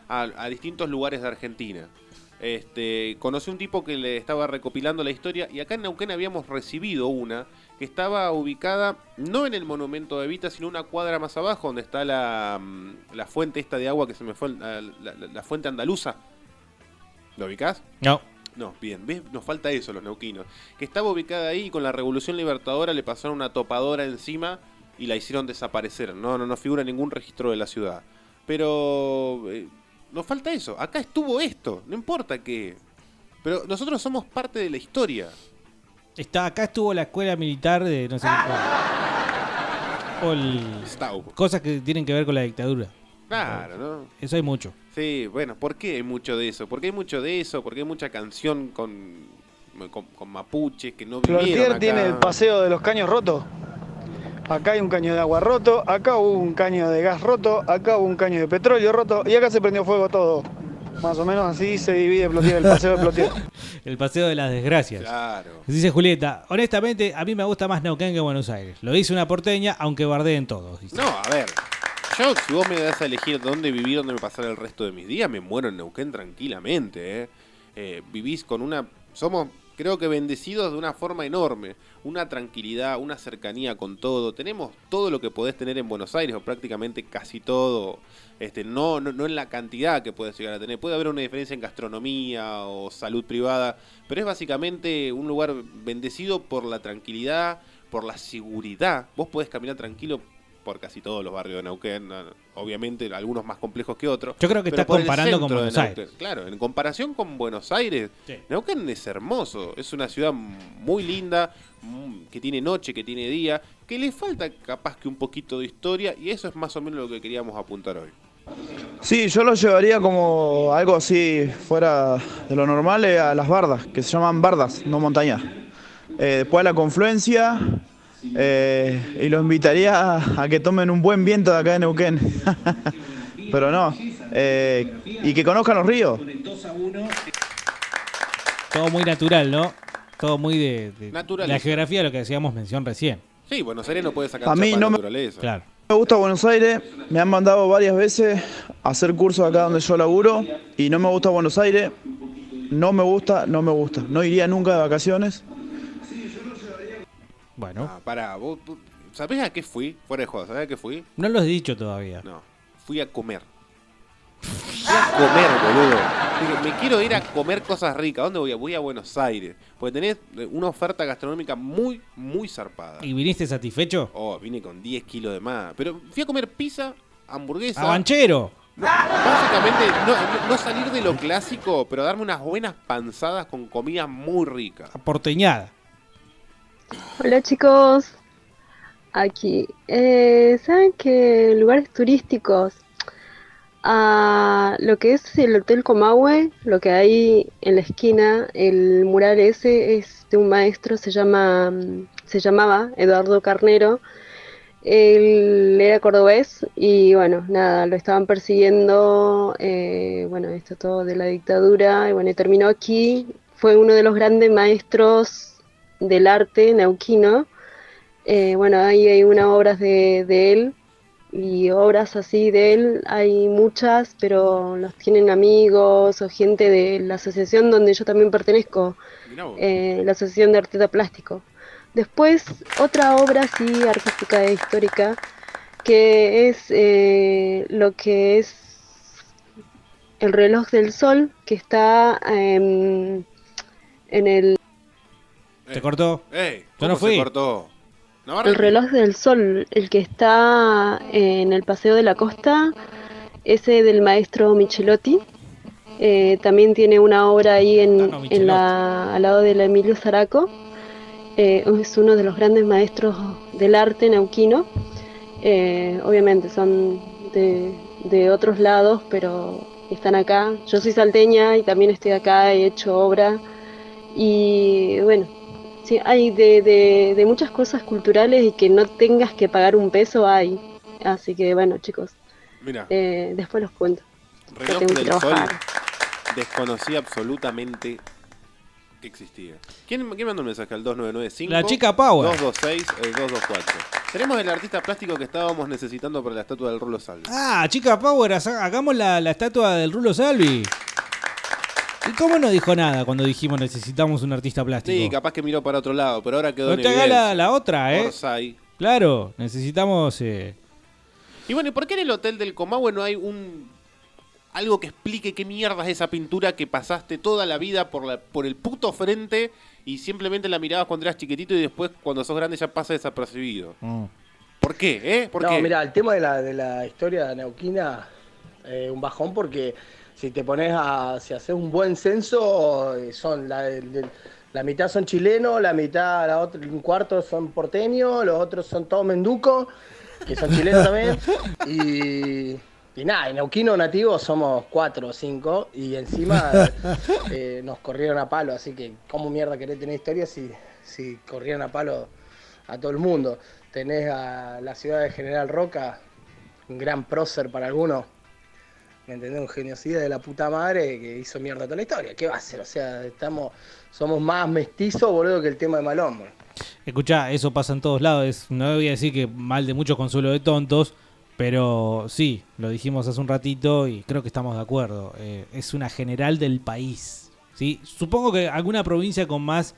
a, a distintos lugares de Argentina. Este, conocí un tipo que le estaba recopilando la historia y acá en Neuquén habíamos recibido una que estaba ubicada no en el monumento de Evita, sino una cuadra más abajo donde está la, mm, la fuente esta de agua que se me fue, la, la- la- la fuente andaluza. ¿Lo ubicás? No. No, bien, ¿ves? Nos falta eso, los neuquinos. Que estaba ubicada ahí y con la Revolución Libertadora le pasaron una topadora encima y la hicieron desaparecer. No, no, no figura ningún registro de la ciudad. Pero eh, nos falta eso. Acá estuvo esto, no importa qué. Pero nosotros somos parte de la historia. Está, acá estuvo la escuela militar de no sé qué. O el- cosas que tienen que ver con la dictadura. Claro, ¿no? Eso hay mucho. Sí, bueno, ¿por qué hay mucho de eso? Porque hay mucho de eso, porque hay mucha canción con, con, con mapuches que no vivieron acá. tiene el paseo de los caños rotos. Acá hay un caño de agua roto, acá hubo un caño de gas roto, acá hubo un caño de petróleo roto y acá se prendió fuego todo. Más o menos así se divide Plotier, el paseo de Plotier. El paseo de las desgracias. Claro. Dice Julieta, honestamente, a mí me gusta más Neuquén que Buenos Aires. Lo dice una porteña, aunque bardeen todos. dice. No, a ver. Yo, si vos me das a elegir dónde vivir, dónde me pasar el resto de mis días, me muero en Neuquén tranquilamente. ¿eh? Eh, vivís con una. Somos, creo que, bendecidos de una forma enorme. Una tranquilidad, una cercanía con todo. Tenemos todo lo que podés tener en Buenos Aires, o prácticamente casi todo. Este, no, no, no en la cantidad que puedes llegar a tener. Puede haber una diferencia en gastronomía o salud privada, pero es básicamente un lugar bendecido por la tranquilidad, por la seguridad. Vos podés caminar tranquilo por casi todos los barrios de Neuquén, no, obviamente algunos más complejos que otros. Yo creo que el comparando con Buenos. Aires. Claro, en comparación con Buenos Aires, Neuquén es hermoso, es una ciudad muy linda, mm, que tiene noche, que tiene día, que le falta capaz que un poquito de historia y eso es más o menos lo que queríamos apuntar hoy. Sí, yo lo llevaría como algo así fuera de lo normal eh, a las bardas, que se llaman bardas, no montañas. Eh, después a la confluencia eh, y los invitaría a, a que tomen un buen viento de acá de Neuquén. Pero no, eh, y que conozcan los ríos. Todo muy natural, ¿no? Todo muy de, la geografía de lo que hacíamos mención recién. Sí, Buenos Aires no puede sacar A mí no me- naturaleza. Claro. Me gusta Buenos Aires, me han mandado varias veces a hacer cursos acá donde yo laburo y no me gusta Buenos Aires, no me gusta, no me gusta. No iría nunca de vacaciones. Bueno, Ah, pará, vos, ¿sabés a qué fui? Fuera de joda, ¿sabés a qué fui? no lo has dicho todavía. No, fui a comer. A comer, boludo. Dije, me quiero ir a comer cosas ricas. ¿Dónde voy? a- Voy a Buenos Aires. Porque tenés eh, una oferta gastronómica muy, muy zarpada. ¿Y viniste satisfecho? Oh, vine con 10 kilos de más. Pero fui a comer pizza, hamburguesa. ¡A banchero! No, básicamente, no, no- no salir de lo clásico, pero darme unas buenas panzadas con comida muy rica. Porteñada. Hola chicos, aquí. Eh, ¿Saben que lugares turísticos? A lo que es el Hotel Comahue, lo que hay en la esquina, el mural ese es de un maestro, se llama, mm, se llamaba Eduardo Carnero. Él era cordobés y bueno, nada, lo estaban persiguiendo, eh, bueno, esto todo de la dictadura, y bueno, y terminó aquí. Fue uno de los grandes maestros del arte neuquino. Eh, bueno, ahí hay unas obras de, de él y obras así de él hay muchas, pero los tienen amigos o gente de la asociación donde yo también pertenezco, eh, la Asociación de Artista Plástico. Después, otra obra así artística e histórica, que es eh, lo que es el reloj del sol, que está em, en el... ¿Te cortó? ¡Ey! Yo ¿Cómo no fui. se cortó? El reloj del sol, el que está en el Paseo de la Costa, ese del maestro Michelotti. Eh, también tiene una obra ahí en, en la, al lado del Emilio Zaraco. Eh, es uno de los grandes maestros del arte neuquino. Eh, obviamente son de, de otros lados, pero están acá. Yo soy salteña y también estoy acá, he hecho obra. Y bueno, sí, hay de, de, de muchas cosas culturales y que no tengas que pagar un peso, hay. Así que bueno, chicos, Mira, eh, después los cuento. reloj que del sol desconocí absolutamente que existía. ¿Quién, quién mandó un mensaje al 2995? La chica Power. 226 el 224. Tenemos el artista plástico que estábamos necesitando para la estatua del Rulo Salvi. Ah, chica Power, haga- hagamos la, la estatua del Rulo Salvi. ¿Y cómo no dijo nada cuando dijimos necesitamos un artista plástico? Sí, capaz que miró para otro lado, pero ahora quedó no en te haga la, evidencia. la otra, ¿eh? Orsay. Claro, necesitamos... eh, Y bueno, ¿y por qué en el hotel del Comahue no hay un algo que explique qué mierda es esa pintura que pasaste toda la vida por la, por el puto frente y simplemente la mirabas cuando eras chiquitito y después cuando sos grande ya pasa desapercibido? mm. ¿Por qué? ¿Eh? ¿Por no, qué? mira, el tema de la, de la historia neuquina, eh, un bajón porque si te pones a, si haces un buen censo, eh, son la, la mitad son chilenos, la mitad, la otra, un cuarto son porteños, los otros son todos menducos, que son chilenos también, y, y nada, en neuquino nativos somos cuatro o cinco, y encima eh, nos corrieron a palo, así que ¿cómo mierda querés tener historia si, si corrieron a palo a todo el mundo? Tenés a la ciudad de General Roca, un gran prócer para algunos, ¿me entendés? Un genocida de la puta madre que hizo mierda toda la historia. ¿Qué va a hacer? O sea, estamos, somos más mestizos, boludo, que el tema de Malón. Escuchá, eso pasa en todos lados. No voy a decir que mal de mucho consuelo de tontos, pero sí, lo dijimos hace un ratito y creo que estamos de acuerdo. Eh, es una general del país. ¿sí? Supongo que alguna provincia con más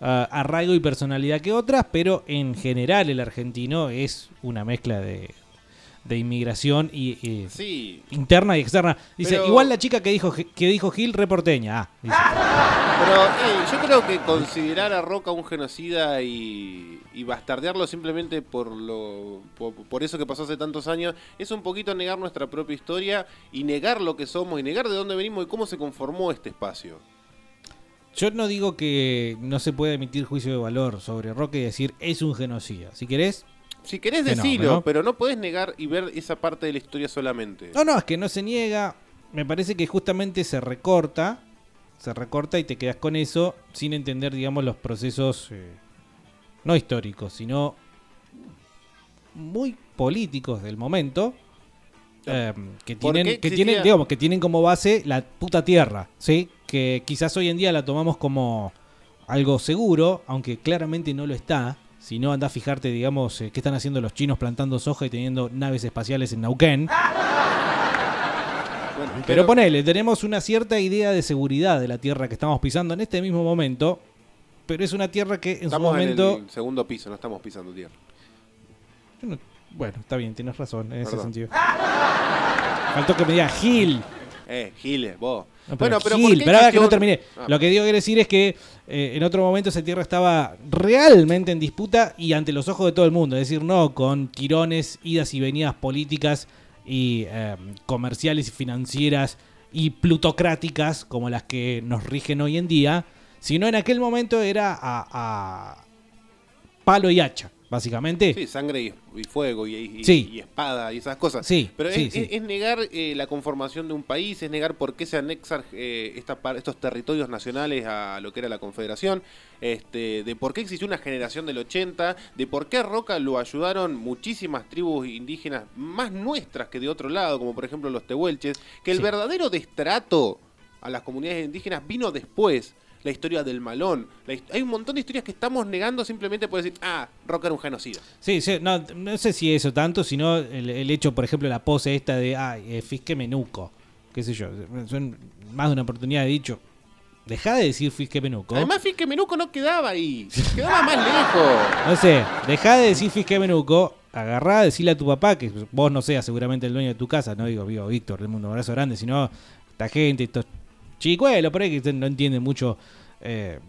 ah, arraigo y personalidad que otras, pero en general el argentino es una mezcla de, de inmigración y, y Sí. interna y externa. Dice, Pero- igual la chica que dijo que dijo Gil, reporteña. Ah, dice. Pero yo creo que considerar a Roca un genocida y, y bastardearlo simplemente por lo por, por eso que pasó hace tantos años es un poquito negar nuestra propia historia y negar lo que somos y negar de dónde venimos y cómo se conformó este espacio. Yo no digo que no se pueda emitir juicio de valor sobre Roque y decir es un genocida. Si querés. Si querés decirlo, pero no podés negar y ver esa parte de la historia solamente. No, no, es que no se niega. Me parece que justamente se recorta. Se recorta y te quedas con eso sin entender, digamos, los procesos eh, no históricos, sino muy políticos del momento. eh, que ¿Por tienen, que tienen, digamos, que tienen como base la puta tierra, ¿sí? Que quizás hoy en día la tomamos como algo seguro, aunque claramente no lo está. Si no, anda a fijarte, digamos, eh, qué están haciendo los chinos plantando soja y teniendo naves espaciales en Nauquén. Pero ponele, tenemos una cierta idea de seguridad de la tierra que estamos pisando en este mismo momento, pero es una tierra que en estamos su momento... en el segundo piso, no estamos pisando tierra. No- Bueno, está bien, tienes razón en ese sentido. Faltó que me diga Gil. Eh, Giles, vos. No, pero bueno, pero Gil, ¿por qué pero ahora que no terminé. Ah. Lo que digo quiero decir es que eh, en otro momento esa tierra estaba realmente en disputa y ante los ojos de todo el mundo. Es decir, no con quirones, idas y venidas políticas y eh, comerciales y financieras y plutocráticas como las que nos rigen hoy en día, sino en aquel momento era a, a palo y hacha, básicamente. Sí, sangre y, y fuego y, y- Sí. y espada y esas cosas. Sí, Pero sí, es, sí. es- es negar eh, la conformación de un país, es negar por qué se anexan eh, esta estos territorios nacionales a lo que era la Confederación, este, de por qué existió una generación del 80, de por qué a Roca lo ayudaron muchísimas tribus indígenas más nuestras que de otro lado, como por ejemplo los tehuelches, que el verdadero destrato a las comunidades indígenas vino después. La historia del malón. Hay un montón de historias que estamos negando simplemente por decir, ah, Roca era un genocida. Sí, sí, no, no sé si eso tanto, sino el, el hecho, por ejemplo, la pose esta de, ay, eh, fisque menuco, qué sé yo, son más de una oportunidad he dicho, deja de decir fisque menuco. Además, Fisque Menuco no quedaba ahí. Quedaba más lejos. No sé, deja de decir fisque menuco, agarrá, decirle a tu papá, que vos no seas seguramente el dueño de tu casa, no digo, digo Víctor, del mundo abrazo grande, sino esta gente, estos chicuelos por ahí que no entienden mucho eh,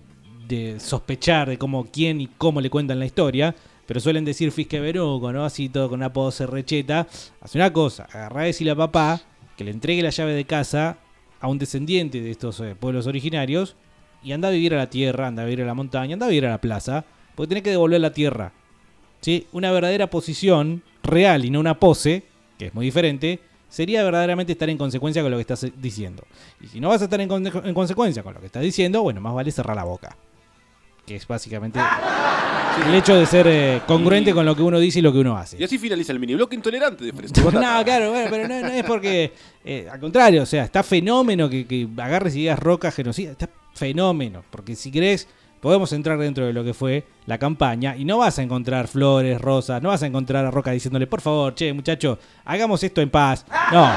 de sospechar de cómo, quién y cómo le cuentan la historia, pero suelen decir fisque menuco, ¿no? Así todo con una pose recheta. Hace una cosa, agarrá, decirle a papá que le entregue la llave de casa a un descendiente de estos eh, pueblos originarios y anda a vivir a la tierra, anda a vivir a la montaña, anda a vivir a la plaza, porque tenés que devolver la tierra. ¿Sí? Una verdadera posición real y no una pose, que es muy diferente, sería verdaderamente estar en consecuencia con lo que estás eh, diciendo. Y si no vas a estar en, en consecuencia con lo que estás diciendo, bueno, más vale cerrar la boca. Que es básicamente el hecho de ser eh, congruente con lo que uno dice y lo que uno hace. Y así finaliza el mini bloque intolerante de Fresco. No, claro, bueno, pero no, no es porque. eh, al contrario, o sea, está fenómeno que, que agarres y digas roca genocida. Está fenómeno. Porque si querés, podemos entrar dentro de lo que fue la campaña y no vas a encontrar flores, rosas, no vas a encontrar a Roca diciéndole, por favor, che, muchacho, hagamos esto en paz. No.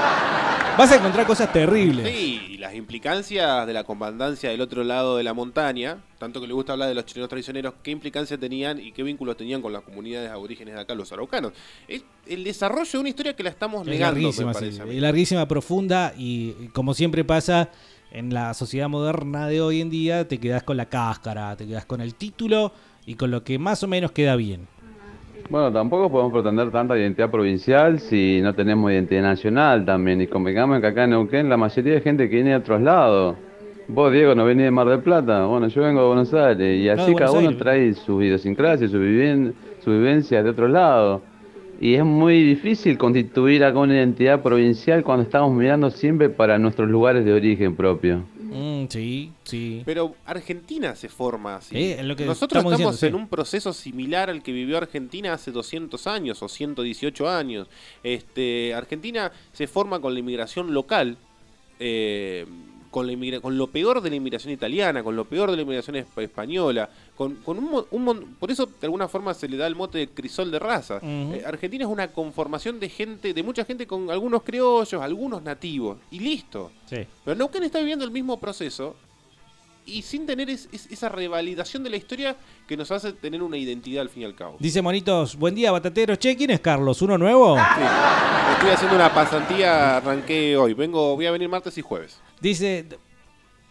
Vas a encontrar cosas terribles. Sí, y las implicancias de la comandancia del otro lado de la montaña, tanto que le gusta hablar de los chilenos traicioneros, qué implicancias tenían y qué vínculos tenían con las comunidades aborígenes de acá, los araucanos. Es el desarrollo de una historia que la estamos Es negando, me larguísima, parece. sí, larguísima, profunda y como siempre pasa en la sociedad moderna de hoy en día, te quedas con la cáscara, te quedas con el título y con lo que más o menos queda bien. Bueno, tampoco podemos pretender tanta identidad provincial si no tenemos identidad nacional también. Y convengamos que acá en Neuquén la mayoría de gente que viene de otros lados. Vos, Diego, no venís de Mar del Plata. Bueno, yo vengo de Buenos Aires. Y así cada uno Aires. trae sus idiosincrasias, sus viven- sus vivencias de otros lados. Y es muy difícil constituir acá una identidad provincial cuando estamos mirando siempre para nuestros lugares de origen propio. Mm, sí, sí. Pero Argentina se forma así. Sí, es lo que Nosotros estamos estamos, diciendo, en sí. un proceso similar al que vivió Argentina hace 200 años o 118 años. Este, Argentina se forma con la inmigración local, eh, con, la con lo peor de la inmigración italiana, con lo peor de la inmigración esp- española, con, con un, un por eso de alguna forma se le da el mote de crisol de raza. Eh, Argentina es una conformación de gente, de mucha gente con algunos criollos, algunos nativos, y listo. Sí. Pero Neuquén está viviendo el mismo proceso y sin tener es- es- esa revalidación de la historia que nos hace tener una identidad al fin y al cabo. Dice Monitos, buen día, batateros. Che, ¿quién es Carlos? ¿Uno nuevo? Estoy haciendo una pasantía, arranqué hoy. Vengo, voy a venir martes y jueves. Dice,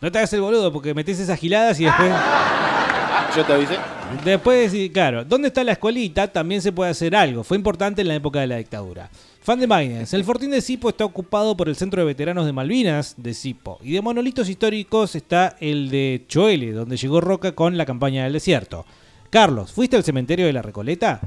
no te hagas el boludo porque metes esas giladas y después... Ah, yo te avisé. Después, sí, claro, ¿dónde está la escuelita? También se puede hacer algo. Fue importante en la época de la dictadura. Fan de Binance. El Fortín de Sipo está ocupado por el Centro de Veteranos de Malvinas de Sipo. Y de monolitos históricos está el de Choele, donde llegó Roca con la campaña del desierto. Carlos, ¿fuiste al cementerio de la Recoleta?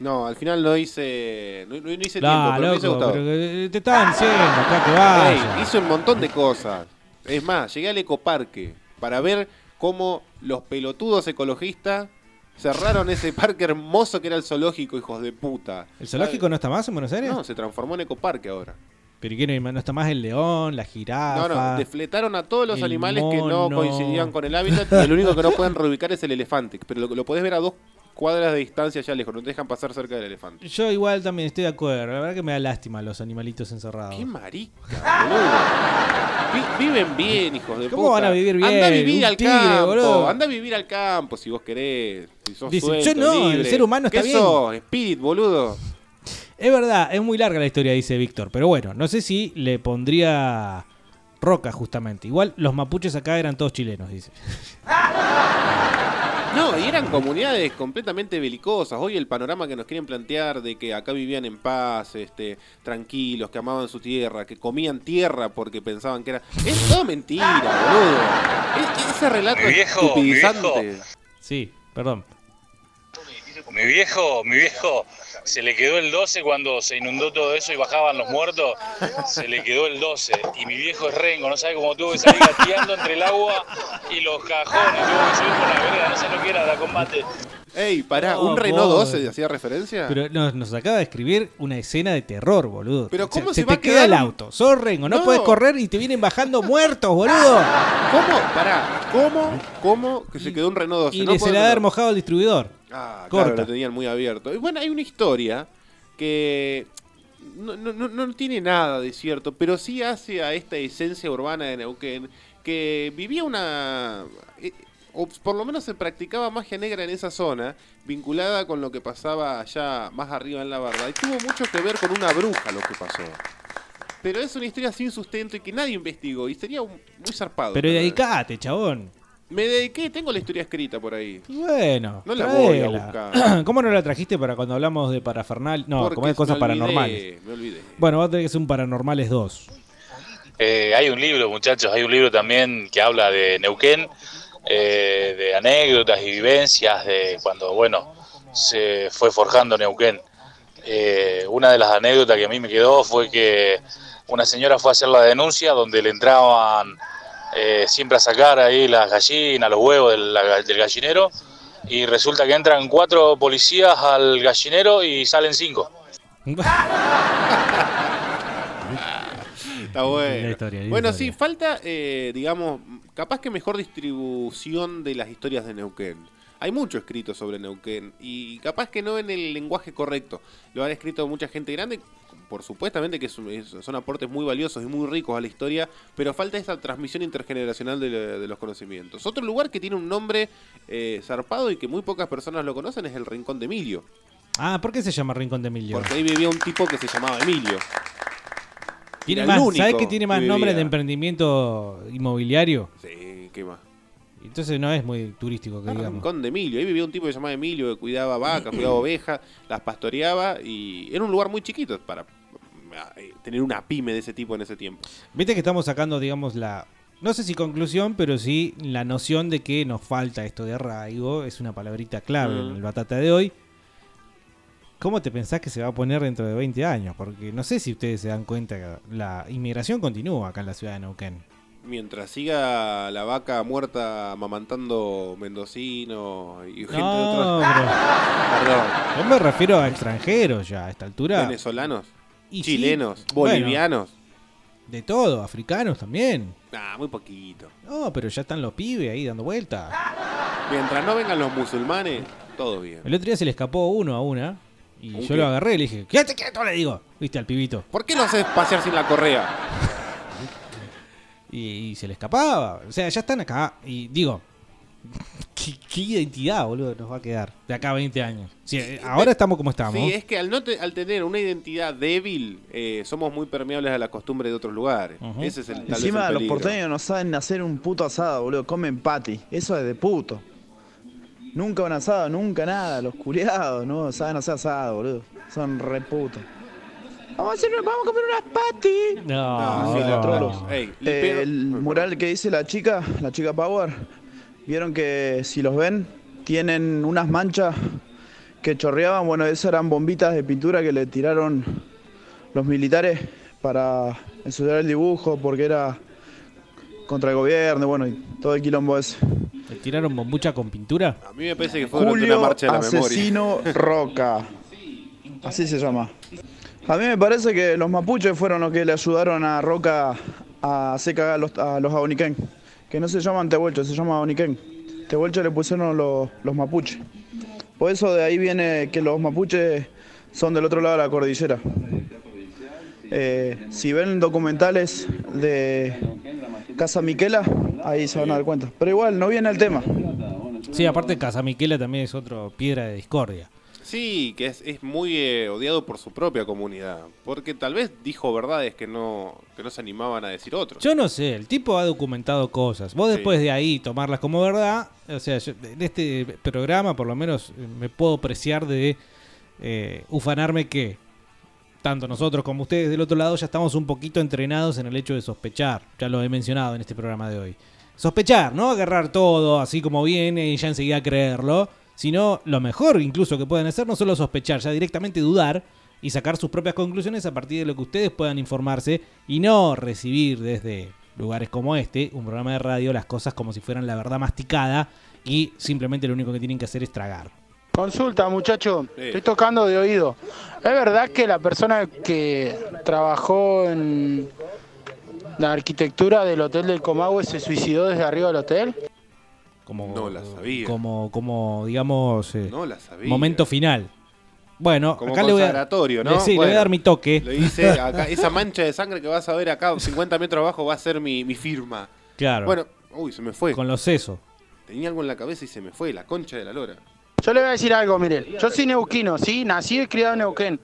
No, al final no hice, no, no hice tiempo, pero me gustado. pero que te estaban diciendo acá que vaya. Ey, hice un montón de cosas. Es más, llegué al ecoparque para ver cómo los pelotudos ecologistas cerraron ese parque hermoso que era el zoológico, hijos de puta. ¿El zoológico no está más en Buenos Aires? No, se transformó en ecoparque ahora. Pero ¿y qué no, no está más el león, la No, jirafa? no, defletaron a todos los animales que no coincidían con el hábitat y el único que no pueden reubicar es el elefante. Pero lo, lo podés ver a dos cuadras de distancia allá lejos, no te dejan pasar cerca del elefante. Yo igual también estoy de acuerdo. La verdad que me da lástima los animalitos encerrados. Qué marica. Vi- viven bien, hijos de ¿Cómo puta. van a vivir bien? Anda a vivir Un al tigre, campo. boludo. Anda a vivir al campo si vos querés. Si sos Dice, suelto, yo no, el ser humano está ¿Qué bien. sos? Spirit, boludo. Es verdad, es muy larga la historia, dice Víctor. Pero bueno, no sé si le pondría roca justamente. Igual los mapuches acá eran todos chilenos, dice. No, y eran comunidades completamente belicosas. Hoy el panorama que nos quieren plantear de que acá vivían en paz, este, tranquilos, que amaban su tierra, que comían tierra porque pensaban que era... Es todo mentira, boludo. Es- ese relato Mi viejo, mi estupidizante. Sí, perdón. Mi viejo, mi viejo, se le quedó el 12 cuando se inundó todo eso y bajaban los muertos. Se le quedó el 12. Y mi viejo es rengo, no sabe cómo tuvo que salir gateando entre el agua y los cajones. Tuvo que subir por la vereda, no sé lo que era, la combate. Ey, pará, No, ¿un Renault pobre. 12 hacía referencia? Pero nos, nos acaba de escribir una escena de terror, boludo. Pero ¿cómo se, va te a queda quedar el un- auto? Sos rengo, no, No. puedes correr y te vienen bajando muertos, boludo. ¿Cómo? Pará, ¿cómo? ¿Cómo que se quedó un Renault 12? Y No le se le podemos- ha haber mojado el distribuidor. Ah, Corta. claro, lo tenían muy abierto. Y bueno, hay una historia que no, no- no- no tiene nada de cierto, pero sí hace a esta esencia urbana de Neuquén que vivía una... o por lo menos se practicaba magia negra en esa zona, vinculada con lo que pasaba allá más arriba en la barda. Y tuvo mucho que ver con una bruja lo que pasó. Pero es una historia sin sustento y que nadie investigó. Y sería un- muy zarpado. Pero dedicate, chabón. Me dediqué, tengo la historia escrita por ahí. Bueno, No la voy a buscar. ¿Cómo no la trajiste para cuando hablamos de parafernal? No, Porque como de cosas me olvidé, paranormales. Me olvidé. Bueno, va a tener que ser un Paranormales 2. Eh, hay un libro, muchachos, hay un libro también que habla de Neuquén, eh, de anécdotas y vivencias de cuando, bueno, se fue forjando Neuquén. Eh, una de las anécdotas que a mí me quedó fue que una señora fue a hacer la denuncia donde le entraban eh, siempre a sacar ahí las gallinas, los huevos del, la- del gallinero y resulta que entran cuatro policías al gallinero y salen cinco. Está bueno. Historia, bueno, historia. sí, falta, eh, digamos, capaz que mejor distribución de las historias de Neuquén. Hay mucho escrito sobre Neuquén y capaz que no en el lenguaje correcto. Lo han escrito mucha gente grande, por supuestamente que son aportes muy valiosos y muy ricos a la historia, pero falta esa transmisión intergeneracional de, de los conocimientos. Otro lugar que tiene un nombre eh, zarpado y que muy pocas personas lo conocen es el Rincón de Emilio. Ah, ¿por qué se llama Rincón de Emilio? Porque ahí vivía un tipo que se llamaba Emilio. Tiene más, ¿Sabes que tiene más que nombres de emprendimiento inmobiliario? Sí, ¿qué más? Entonces no es muy turístico que Ah, digamos. Rincón de Emilio. Ahí vivía un tipo que se llamaba Emilio que cuidaba vacas, cuidaba ovejas, las pastoreaba y era un lugar muy chiquito para eh, tener una pyme de ese tipo en ese tiempo. Viste que estamos sacando, digamos, la. No sé si conclusión, pero sí la noción de que nos falta esto de arraigo. Es una palabrita clave Mm. en el batata de hoy. ¿Cómo te pensás que se va a poner dentro de 20 años? Porque no sé si ustedes se dan cuenta que la inmigración continúa acá en la ciudad de Neuquén. Mientras siga la vaca muerta amamantando mendocino y gente de No, otros... Perdón. Yo me refiero a extranjeros ya a esta altura. Venezolanos, Y sí, chilenos, bueno. bolivianos. De todo, africanos también. Ah, muy poquito. No, pero ya están los pibes ahí dando vueltas. Mientras no vengan los musulmanes, todo bien. El otro día se le escapó uno a una. Y ¿Un yo qué? lo agarré y le dije, quédate quieto, le digo. Viste al pibito. ¿Por qué no haces pasear sin la correa? Y, y se le escapaba. O sea, ya están acá. Y digo, ¿qué, qué identidad, boludo, nos va a quedar de acá a 20 años? Sí, eh, ahora estamos como estamos. Sí, es que al, no te- al tener una identidad débil, eh, somos muy permeables a la costumbre de otros lugares. Ese es el tal vez Encima el los porteños no saben hacer un puto asado, boludo. Comen pati. Eso es de puto. Nunca un asado, nunca nada. Los culiados, no saben hacer asado, boludo. Son re putos. Vamos a, hacer, vamos a comer unas pati. No, no. Ey, Eh, el mural que dice la chica, la chica Power, vieron que si los ven, tienen unas manchas que chorreaban. Bueno, esas eran bombitas de pintura que le tiraron los militares para ensuciar el dibujo porque era contra el gobierno, bueno, y todo el quilombo ese. ¿Le tiraron bombucha con pintura? A mí me parece que fue Julio una marcha de la Asesino Roca. Así se llama. A mí me parece que los mapuches fueron los que le ayudaron a Roca a hacer cagar a los, a los aboniquén. Que no se llaman tehuelches, se llaman aboniquén. Tehuelche le pusieron los, los mapuches. Por eso de ahí viene que los mapuches son del otro lado de la cordillera. Eh, si ven documentales de Casa Miquela, ahí se van a dar cuenta. Pero igual, no viene el tema. Sí, aparte Casa Miquela también es otro piedra de discordia. Sí, que es, es muy eh, odiado por su propia comunidad. Porque tal vez dijo verdades que no, que no se animaban a decir otros. Yo no sé, el tipo ha documentado cosas. Vos Sí. después de ahí tomarlas como verdad, o sea, yo- en este programa por lo menos me puedo preciar de eh, ufanarme que tanto nosotros como ustedes del otro lado ya estamos un poquito entrenados en el hecho de sospechar. Ya lo he mencionado en este programa de hoy. Sospechar, no agarrar todo así como viene y ya enseguida creerlo, sino lo mejor incluso que pueden hacer no solo sospechar, ya directamente dudar y sacar sus propias conclusiones a partir de lo que ustedes puedan informarse y no recibir desde lugares como este, un programa de radio, las cosas como si fueran la verdad masticada y simplemente lo único que tienen que hacer es tragar. Consulta, muchacho. Estoy tocando de oído. ¿Es verdad que la persona que trabajó en la arquitectura del Hotel del Comahue se suicidó desde arriba del hotel? Como, No la sabía. Como, como digamos, eh, No la sabía. momento final. Bueno, Como acá le voy, a, ¿no? sí, le voy a dar mi toque. Le dice acá, esa mancha de sangre que vas a ver acá 50 metros abajo va a ser mi, mi firma. Claro. Bueno, uy, se me fue. Con los sesos. Tenía algo en la cabeza y se me fue, la concha de la lora. Yo le voy a decir algo, mire. Yo soy neuquino, ¿sí? Nacido y criado en Neuquén.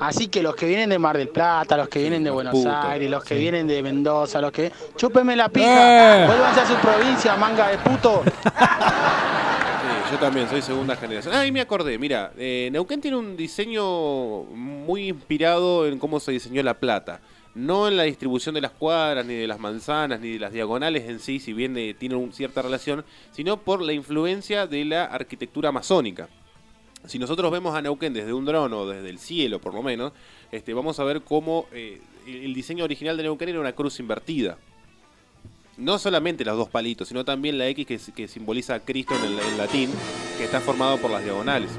Así que los que vienen de Mar del Plata, los que vienen de Buenos. Aires, los que vienen de Mendoza, los que... Chúpenme la pija. Eh. Vuélvanse a su provincia, manga de puto. Sí, yo también soy segunda generación. Ah, y me acordé, mira, eh, Neuquén tiene un diseño muy inspirado en cómo se diseñó La Plata. No en la distribución de las cuadras, ni de las manzanas, ni de las diagonales en sí, si bien eh, tienen cierta relación, sino por la influencia de la arquitectura masónica. Si nosotros vemos a Neuquén desde un dron o desde el cielo, por lo menos, este, vamos a ver cómo eh, el diseño original de Neuquén era una cruz invertida. No solamente los dos palitos, sino también la X que, que simboliza a Cristo en, el- en latín, que está formado por las diagonales.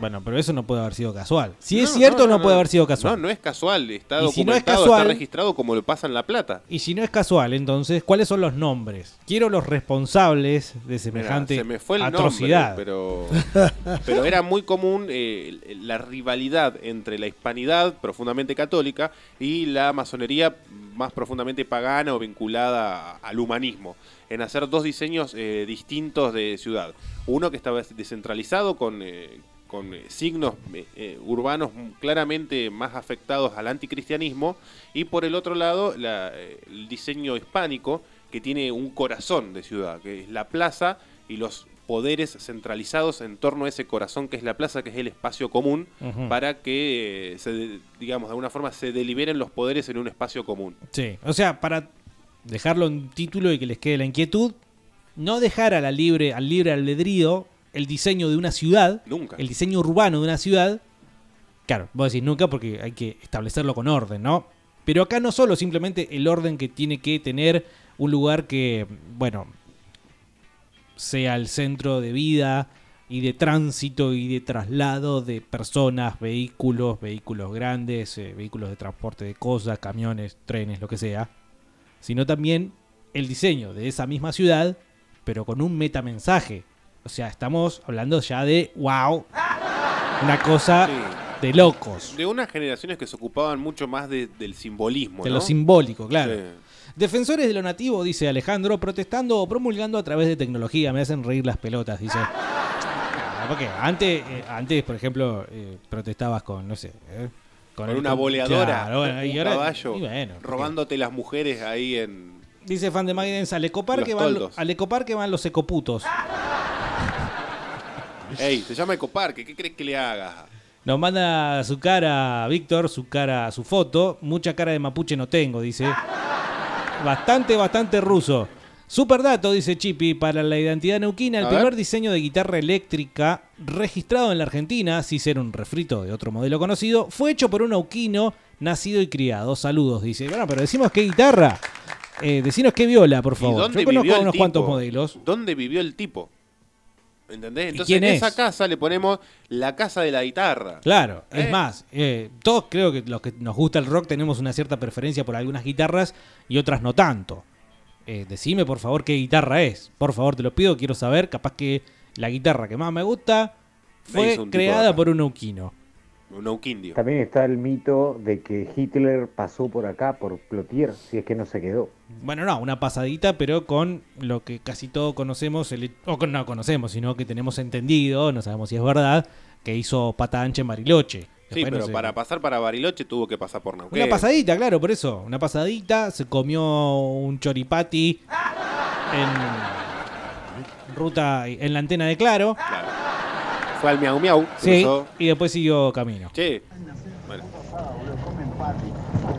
Bueno, pero eso no puede haber sido casual. Si No, es cierto, no, no, puede haber sido casual. No, no es casual, está Y si no es documentado, casual- está registrado como lo pasa en La Plata. Y si no es casual, entonces, ¿cuáles son los nombres? Quiero los responsables de Mira, semejante se me fue el atrocidad. nombre, pero, pero era muy común eh, la rivalidad entre la hispanidad profundamente católica y la masonería más profundamente pagana o vinculada al humanismo, en hacer dos diseños eh, distintos de ciudad. Uno que estaba descentralizado con, eh, con eh, signos eh, eh, urbanos claramente más afectados al anticristianismo y por el otro lado la, el diseño hispánico que tiene un corazón de ciudad, que es la plaza y los poderes centralizados en torno a ese corazón que es la plaza, que es el espacio común, para que, eh, se, digamos, de alguna forma se deliberen los poderes en un espacio común. Sí, o sea, para dejarlo en título y que les quede la inquietud, no dejar a la libre, al libre albedrío el diseño de una ciudad, Nunca. el diseño urbano de una ciudad. Claro, vos decís nunca porque hay que establecerlo con orden, ¿no? Pero acá no solo simplemente el orden que tiene que tener un lugar que, bueno, sea el centro de vida y de tránsito y de traslado de personas, vehículos, vehículos grandes, eh, vehículos de transporte de cosas, camiones, trenes, lo que sea, sino también el diseño de esa misma ciudad, pero con un metamensaje. O sea, estamos hablando ya de wow, una cosa de locos, De unas generaciones que se ocupaban mucho más de- del simbolismo. de ¿no? lo simbólico, claro. Sí. Defensores de lo nativo, dice Alejandro, protestando o promulgando a través de tecnología. Me hacen reír las pelotas, dice. Ah, Porque antes, eh, antes por ejemplo, eh, protestabas con, no sé. eh, Con el- una boleadora, Claro, bueno, y un ahora- caballo, y bueno, robándote las mujeres ahí en... Dice fan de Maidens, al Ecoparque, van, al Ecoparque van los ecoputos. Ey, se llama Ecoparque, ¿qué crees que le haga? Nos manda su cara, Víctor, su cara, su foto. Mucha cara de mapuche no tengo, dice. Bastante, bastante ruso. Super dato, dice Chipi, para la identidad neuquina, el A primer ver. diseño de guitarra eléctrica registrado en la Argentina, si ser un refrito de otro modelo conocido, fue hecho por un neuquino nacido y criado. Saludos, dice. Bueno, pero decimos qué guitarra. Eh, decinos qué viola, por ¿Y favor. dónde Yo conozco vivió el unos tipo? cuantos modelos. ¿Dónde vivió el tipo? ¿Entendés? Entonces en es? esa casa le ponemos la casa de la guitarra. Claro, es ¿Eh? más, eh, todos creo que los que nos gusta el rock tenemos una cierta preferencia por algunas guitarras y otras no tanto. Eh, decime por favor qué guitarra es. Por favor, te lo pido, quiero saber. Capaz que la guitarra que más me gusta fue creada por un neuquino. Un nauquindio. También está el mito de que Hitler pasó por acá, por Plotier, si es que no se quedó. Bueno, no, una pasadita, pero con lo que casi todos conocemos, el- o con- no conocemos, sino que tenemos entendido, no sabemos si es verdad, que hizo pata ancha en Bariloche. Sí, no pero sé. para pasar para Bariloche tuvo que pasar por Neuquén. Una pasadita, claro, por eso. Una pasadita, se comió un choripati en ruta, en la antena de Claro. Fue al miau miau. Sí, cruzó. y después siguió camino. Che. Bueno.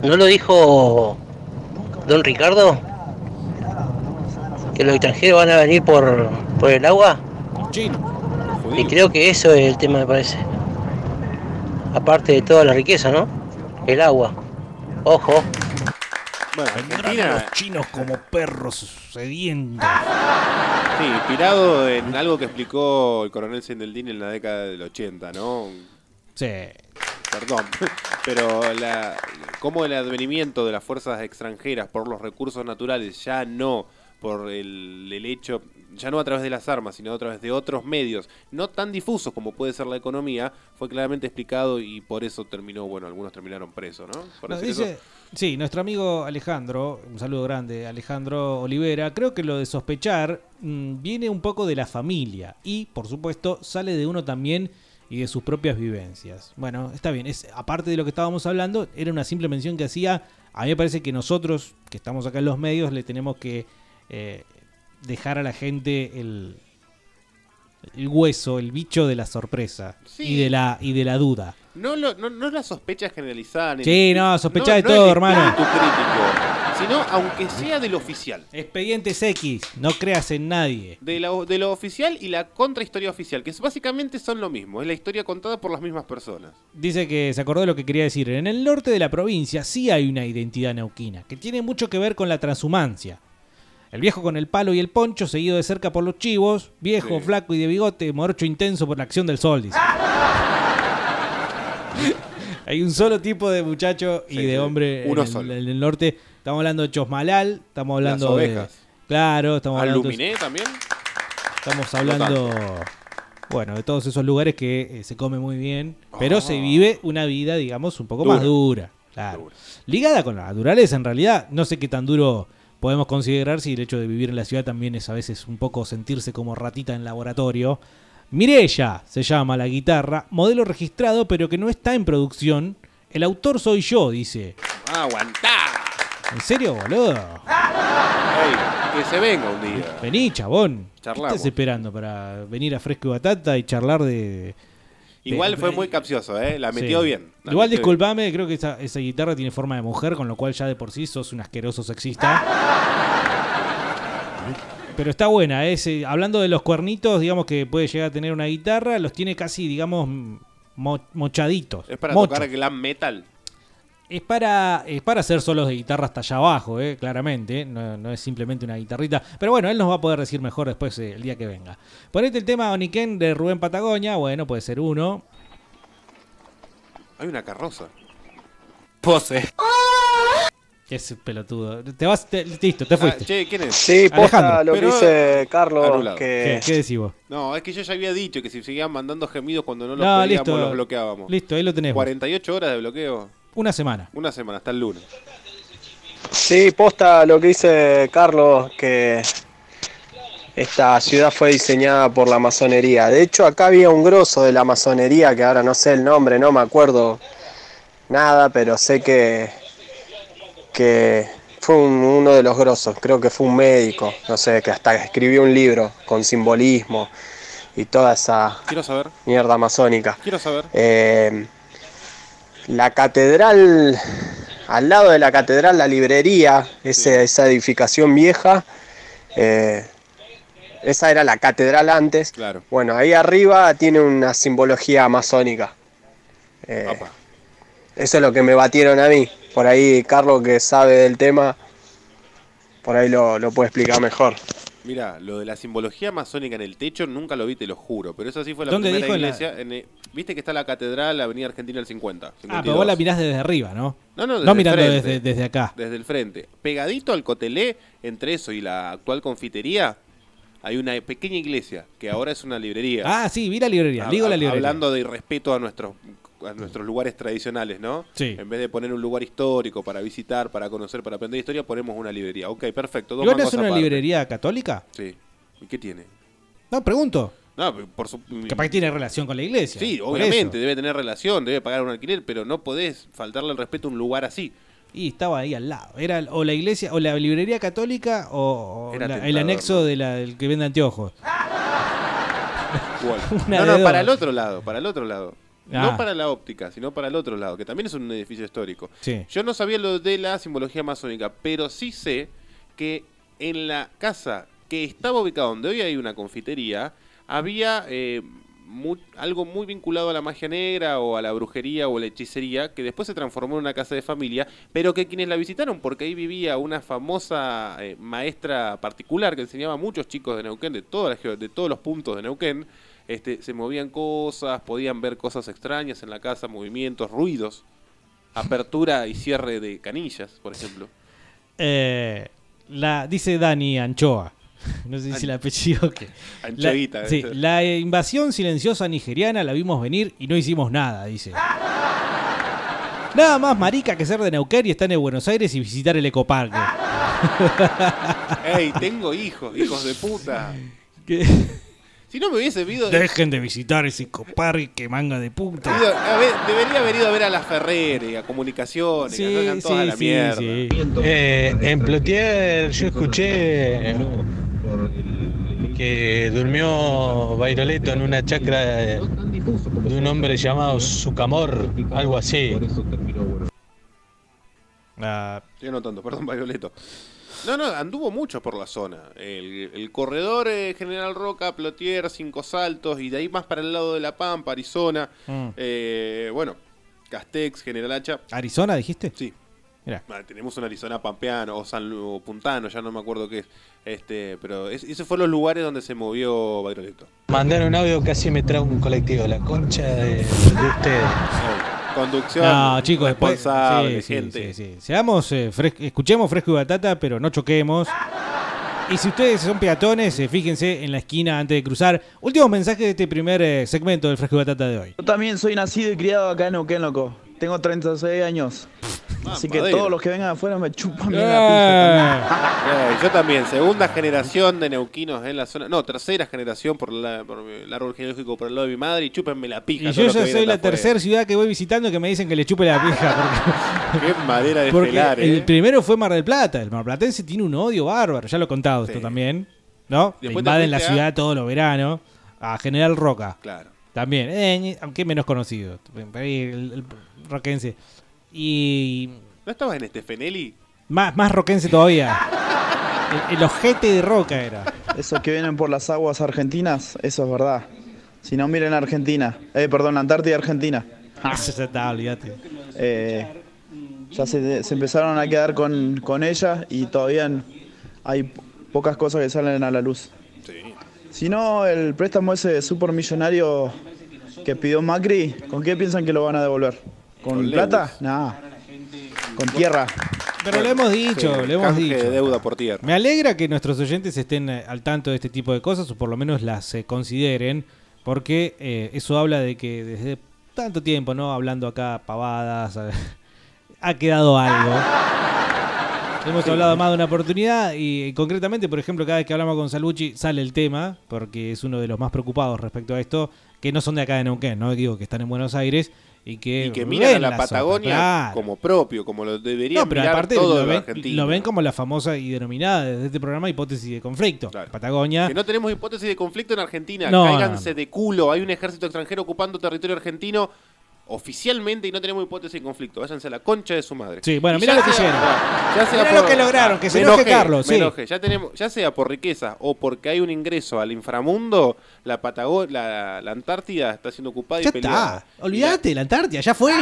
¿No lo dijo don Ricardo? ¿Que los extranjeros van a venir por, por el agua? Y creo que eso es el tema, me parece. Aparte de toda la riqueza, ¿no? El agua. Ojo. Bueno, Vendrán Argentina, los chinos como perros sedientos. Sí, inspirado en algo que explicó el coronel Sendeldín en la década del 80, ¿no? Sí. Perdón, pero la, como el advenimiento de las fuerzas extranjeras por los recursos naturales, ya no por el, el hecho, ya no a través de las armas, sino a través de otros medios, no tan difusos como puede ser la economía, fue claramente explicado y por eso terminó, bueno, algunos terminaron presos, ¿no? Por decir dice, eso. Sí, nuestro amigo Alejandro, un saludo grande, Alejandro Olivera, creo que lo de sospechar mm, viene un poco de la familia y, por supuesto, sale de uno también y de sus propias vivencias. Bueno, está bien, es aparte de lo que estábamos hablando, era una simple mención que hacía, a mí me parece que nosotros, que estamos acá en los medios, le tenemos que eh, dejar a la gente el, el hueso, el bicho de la sorpresa Sí. y de la y de la duda. No, lo- no, no la sospecha generalizada. ni Sí, el- no, sospecha de no el todo, hermano. crítico, sino aunque sea del oficial. Expedientes X, no creas en nadie. De, la- de lo oficial y la contrahistoria oficial, que básicamente son lo mismo. Es la historia contada por las mismas personas. Dice que se acordó de lo que quería decir. En el norte de la provincia sí hay una identidad neuquina, que tiene mucho que ver con la transhumancia. El viejo con el palo y el poncho, seguido de cerca por los chivos, viejo, Sí. flaco y de bigote, morocho intenso por la acción del sol, dice. hay un solo tipo de muchacho y Sí, de hombre Uno en, el, solo. en el norte. Estamos hablando de Chosmalal, estamos hablando de... ovejas. Claro, estamos hablando... Aluminé también. Estamos hablando, bueno, de todos esos lugares que eh, se come muy bien, pero se Ah. vive una vida, digamos, un poco Dura. más dura. Claro. Ligada con la naturaleza, en realidad. No sé qué tan duro podemos considerar si el hecho de vivir en la ciudad también es a veces un poco sentirse como ratita en laboratorio. Mirella se llama la guitarra, modelo registrado, pero que no está en producción. El autor soy yo, dice. Aguantá. ¿En serio, boludo? Ey, que se venga un día. Vení, chabón. ¿Qué Charlamos. estás esperando para venir a Fresco y Batata y charlar de, Igual fue muy capcioso, ¿eh? La metió Sí. bien. La Igual metió disculpame, creo que esa, esa guitarra tiene forma de mujer, con lo cual ya de por sí sos un asqueroso sexista. Pero está buena, es, eh, hablando de los cuernitos, digamos que puede llegar a tener una guitarra, los tiene casi, digamos, mo- mochaditos. Es para Mocho. tocar glam metal. Es para, es para hacer solos de guitarra hasta allá abajo, eh, claramente. No, no es simplemente una guitarrita. Pero bueno, él nos va a poder decir mejor después eh, el día que venga. Ponete el tema Oniken de Rubén Patagonia. Bueno, puede ser uno. Hay una carroza. Pose. Que es pelotudo. Te vas, te- listo, te fuiste. Ah, che, ¿quién es? Sí, posta lo que dice Carlos, que ¿Qué, qué decís vos? No, es que yo ya había dicho que si seguían mandando gemidos cuando no los No, pedíamos, listo. los bloqueábamos. Listo, ahí lo tenés. vos. 48 horas de bloqueo. Una semana. Una semana, hasta el lunes. Sí, posta lo que dice Carlos, que esta ciudad fue diseñada por la masonería. De hecho, acá había un grosso de la masonería, que ahora no sé el nombre, no me acuerdo nada, pero sé que, que fue un- uno de los grosos, creo que fue un médico, no sé, que hasta escribió un libro con simbolismo y toda esa Quiero saber. mierda masónica. Quiero saber. Eh, la catedral, al lado de la catedral, la librería, ese- esa edificación vieja, eh, esa era la catedral antes. Claro. Bueno, ahí arriba tiene una simbología masónica. Eh, eso es lo que me batieron a mí. Por ahí Carlos, que sabe del tema, por ahí lo, lo puede explicar mejor. Mira, lo de la simbología masónica en el techo nunca lo vi, te lo juro. Pero eso sí fue la ¿Dónde primera dijo en la- iglesia. en el- Viste que está la catedral, la Avenida Argentina del 50. Ah, 52. pero vos la mirás desde arriba, ¿no? No, no, desde el mirando frente. desde, desde acá. Desde el frente. Pegadito al cotelé, entre eso y la actual confitería, hay una pequeña iglesia que ahora es una librería. Ah, sí, vi la librería. Digo la librería. Hablando de irrespeto a nuestros a nuestros lugares tradicionales, ¿no? Sí. En vez de poner un lugar histórico para visitar, para conocer, para aprender historia, ponemos una librería. Ok, perfecto. Dos ¿Igual es una aparte. librería católica? Sí. ¿Y qué tiene? No, pregunto. No, por su... Capaz que tiene relación con la iglesia. Sí, obviamente, debe tener relación, debe pagar un alquiler, pero no podés faltarle el respeto a un lugar así. Y estaba ahí al lado. Era o la iglesia, o la librería católica, o, el anexo de la, del que vende anteojos. Una no, no, para el otro lado, para el otro lado. Ah. No para la óptica, sino para el otro lado, que también es un edificio histórico. Sí. Yo no sabía lo de la simbología masónica, pero sí sé que en la casa que estaba ubicada donde hoy hay una confitería, había eh, algo muy vinculado a la magia negra o a la brujería o a la hechicería, que después se transformó en una casa de familia, pero que quienes la visitaron, porque ahí vivía una famosa eh, maestra particular que enseñaba a muchos chicos de Neuquén, de, todas las de todos los puntos de Neuquén, este, se movían cosas, podían ver cosas extrañas en la casa, movimientos, ruidos, apertura y cierre de canillas, por ejemplo. Eh, la, dice Dani Anchoa. No sé si An- la apellido que. Anchoita, La, sí, la invasión silenciosa nigeriana la vimos venir y no hicimos nada, dice. Nada más marica que ser de Neuquén y estar en Buenos Aires y visitar el ecoparque. ¡Ey, tengo hijos, hijos de puta! Que- Si no me hubiese ido... Dejen de visitar ese ecoparque, manga de puta. ido- a ver, debería haber ido a ver a las Ferreres, a Comunicaciones, que salgan todas a la mierda. Eh, en Plotier yo escuché que que durmió Bairoleto en una chacra de, un hombre llamado Sucamor, algo así. Ah, Estoy anotando, perdón, Violeto. No, no, anduvo mucho por la zona. El, el corredor eh, General Roca, Plotier, Cinco Saltos, y de ahí más para el lado de La Pampa, Arizona. Mm. Eh, bueno, Castex, General Hacha. ¿Arizona dijiste? Sí. Ah, tenemos un Arizona Pampeano o San Lu- o Puntano, ya no me acuerdo qué es. Este, pero es- esos fueron los lugares donde se movió Violeto. Mandar un audio casi me trae un colectivo, la concha de, de ustedes. Conducción No, chicos, después. sí, sí, gente. sí, sí. Seamos, eh, fres- escuchemos fresco y batata, pero no choquemos. Y si ustedes son peatones, eh, fíjense en la esquina antes de cruzar. Último mensaje de este primer eh, segmento del fresco y batata de hoy. Yo también soy nacido y criado acá en Neuquén, loco. Tengo 36 años. Así que todos los que vengan afuera me chupan bien Eh. la pija Eh, yo también, segunda generación de neuquinos en la zona. No, tercera generación por, la, por el árbol genealógico por el lado de mi madre y chúpenme la pija. Y yo ya soy la tercera ciudad que voy visitando que me dicen que le chupe la pija. Qué madera de Porque, pelar, eh. el primero fue Mar del Plata. El marplatense tiene un odio bárbaro. Ya lo he contado esto también. ¿No? Después invaden la fuiste a- ciudad todos los veranos. A General Roca. Claro. También. eh, aunque menos conocido. El, el roquense. Y ¿No estabas en este Fenelli? más, más roquense todavía. El, el ojete de Roca era. Esos que vienen por las aguas argentinas, eso es verdad. Si no, miren Argentina. Eh, perdón, Antártida, Argentina. Eso ya está, olvídate. Eh, ya se, se empezaron a quedar con, con ella y todavía hay pocas cosas que salen a la luz. Si no, el préstamo ese super millonario que pidió Macri, ¿con qué piensan que lo van a devolver? ¿Con, Con plata? Nah. Con tierra. Pero lo hemos dicho, Sí, lo hemos dicho. de deuda por tierra. Me alegra que nuestros oyentes estén eh, al tanto de este tipo de cosas o por lo menos las eh, consideren, porque eh, eso habla de que desde tanto tiempo, ¿no? Hablando acá pavadas, ha quedado algo. Hemos hablado más de una oportunidad y, concretamente, por ejemplo, cada vez que hablamos con Salvucci sale el tema, porque es uno de los más preocupados respecto a esto, que no son de acá de Neuquén, ¿no? Digo, que están en Buenos Aires y que, Y que miran a la Patagonia claro. como propio, como lo deberían No, pero mirar aparte todo lo ven, Argentina. lo ven como la famosa y denominada desde este programa hipótesis de conflicto. Patagonia. Que no tenemos hipótesis de conflicto en Argentina. No, Cáiganse no, de culo. Hay un ejército extranjero ocupando territorio argentino oficialmente y no tenemos hipótesis de conflicto. Váyanse a la concha de su madre. Sí, bueno, ya lo que hicieron. ya sea Mirá lo que lograron, que se enoje Carlos, me sí. Ya, tenemos, ya sea por riqueza o porque hay un ingreso al inframundo, la Patagonia, la, la Antártida está siendo ocupada Ya y peleada. está. Olvídate, la Antártida, ya fue.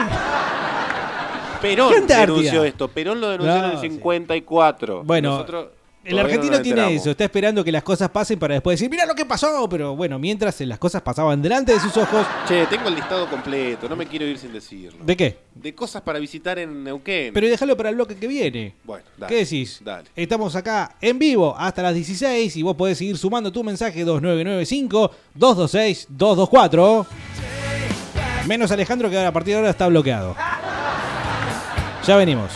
Perón denunció esto. Perón lo denunció en el sí. 54. Bueno, Nosotros El todavía argentino no tiene enteramos. eso, está esperando que las cosas pasen para después decir, mira lo que pasó, pero bueno, mientras eh, las cosas pasaban delante de sus ojos. Che, tengo el listado completo, no me quiero ir sin decirlo. ¿De qué? De cosas para visitar en Neuquén. Pero déjalo para el bloque que viene. Bueno, dale. ¿Qué decís? Dale. Estamos acá en vivo hasta las 16 y vos podés seguir sumando tu mensaje 2995-226-224. Menos Alejandro que ahora a partir de ahora está bloqueado. Ya venimos.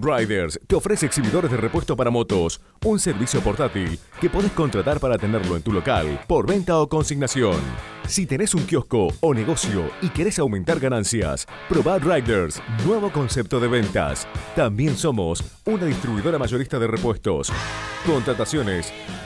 Riders te ofrece exhibidores de repuesto para motos, un servicio portátil que podés contratar para tenerlo en tu local, por venta o consignación. Si tenés un kiosco o negocio y querés aumentar ganancias, probá Riders, nuevo concepto de ventas. También somos una distribuidora mayorista de repuestos. Contrataciones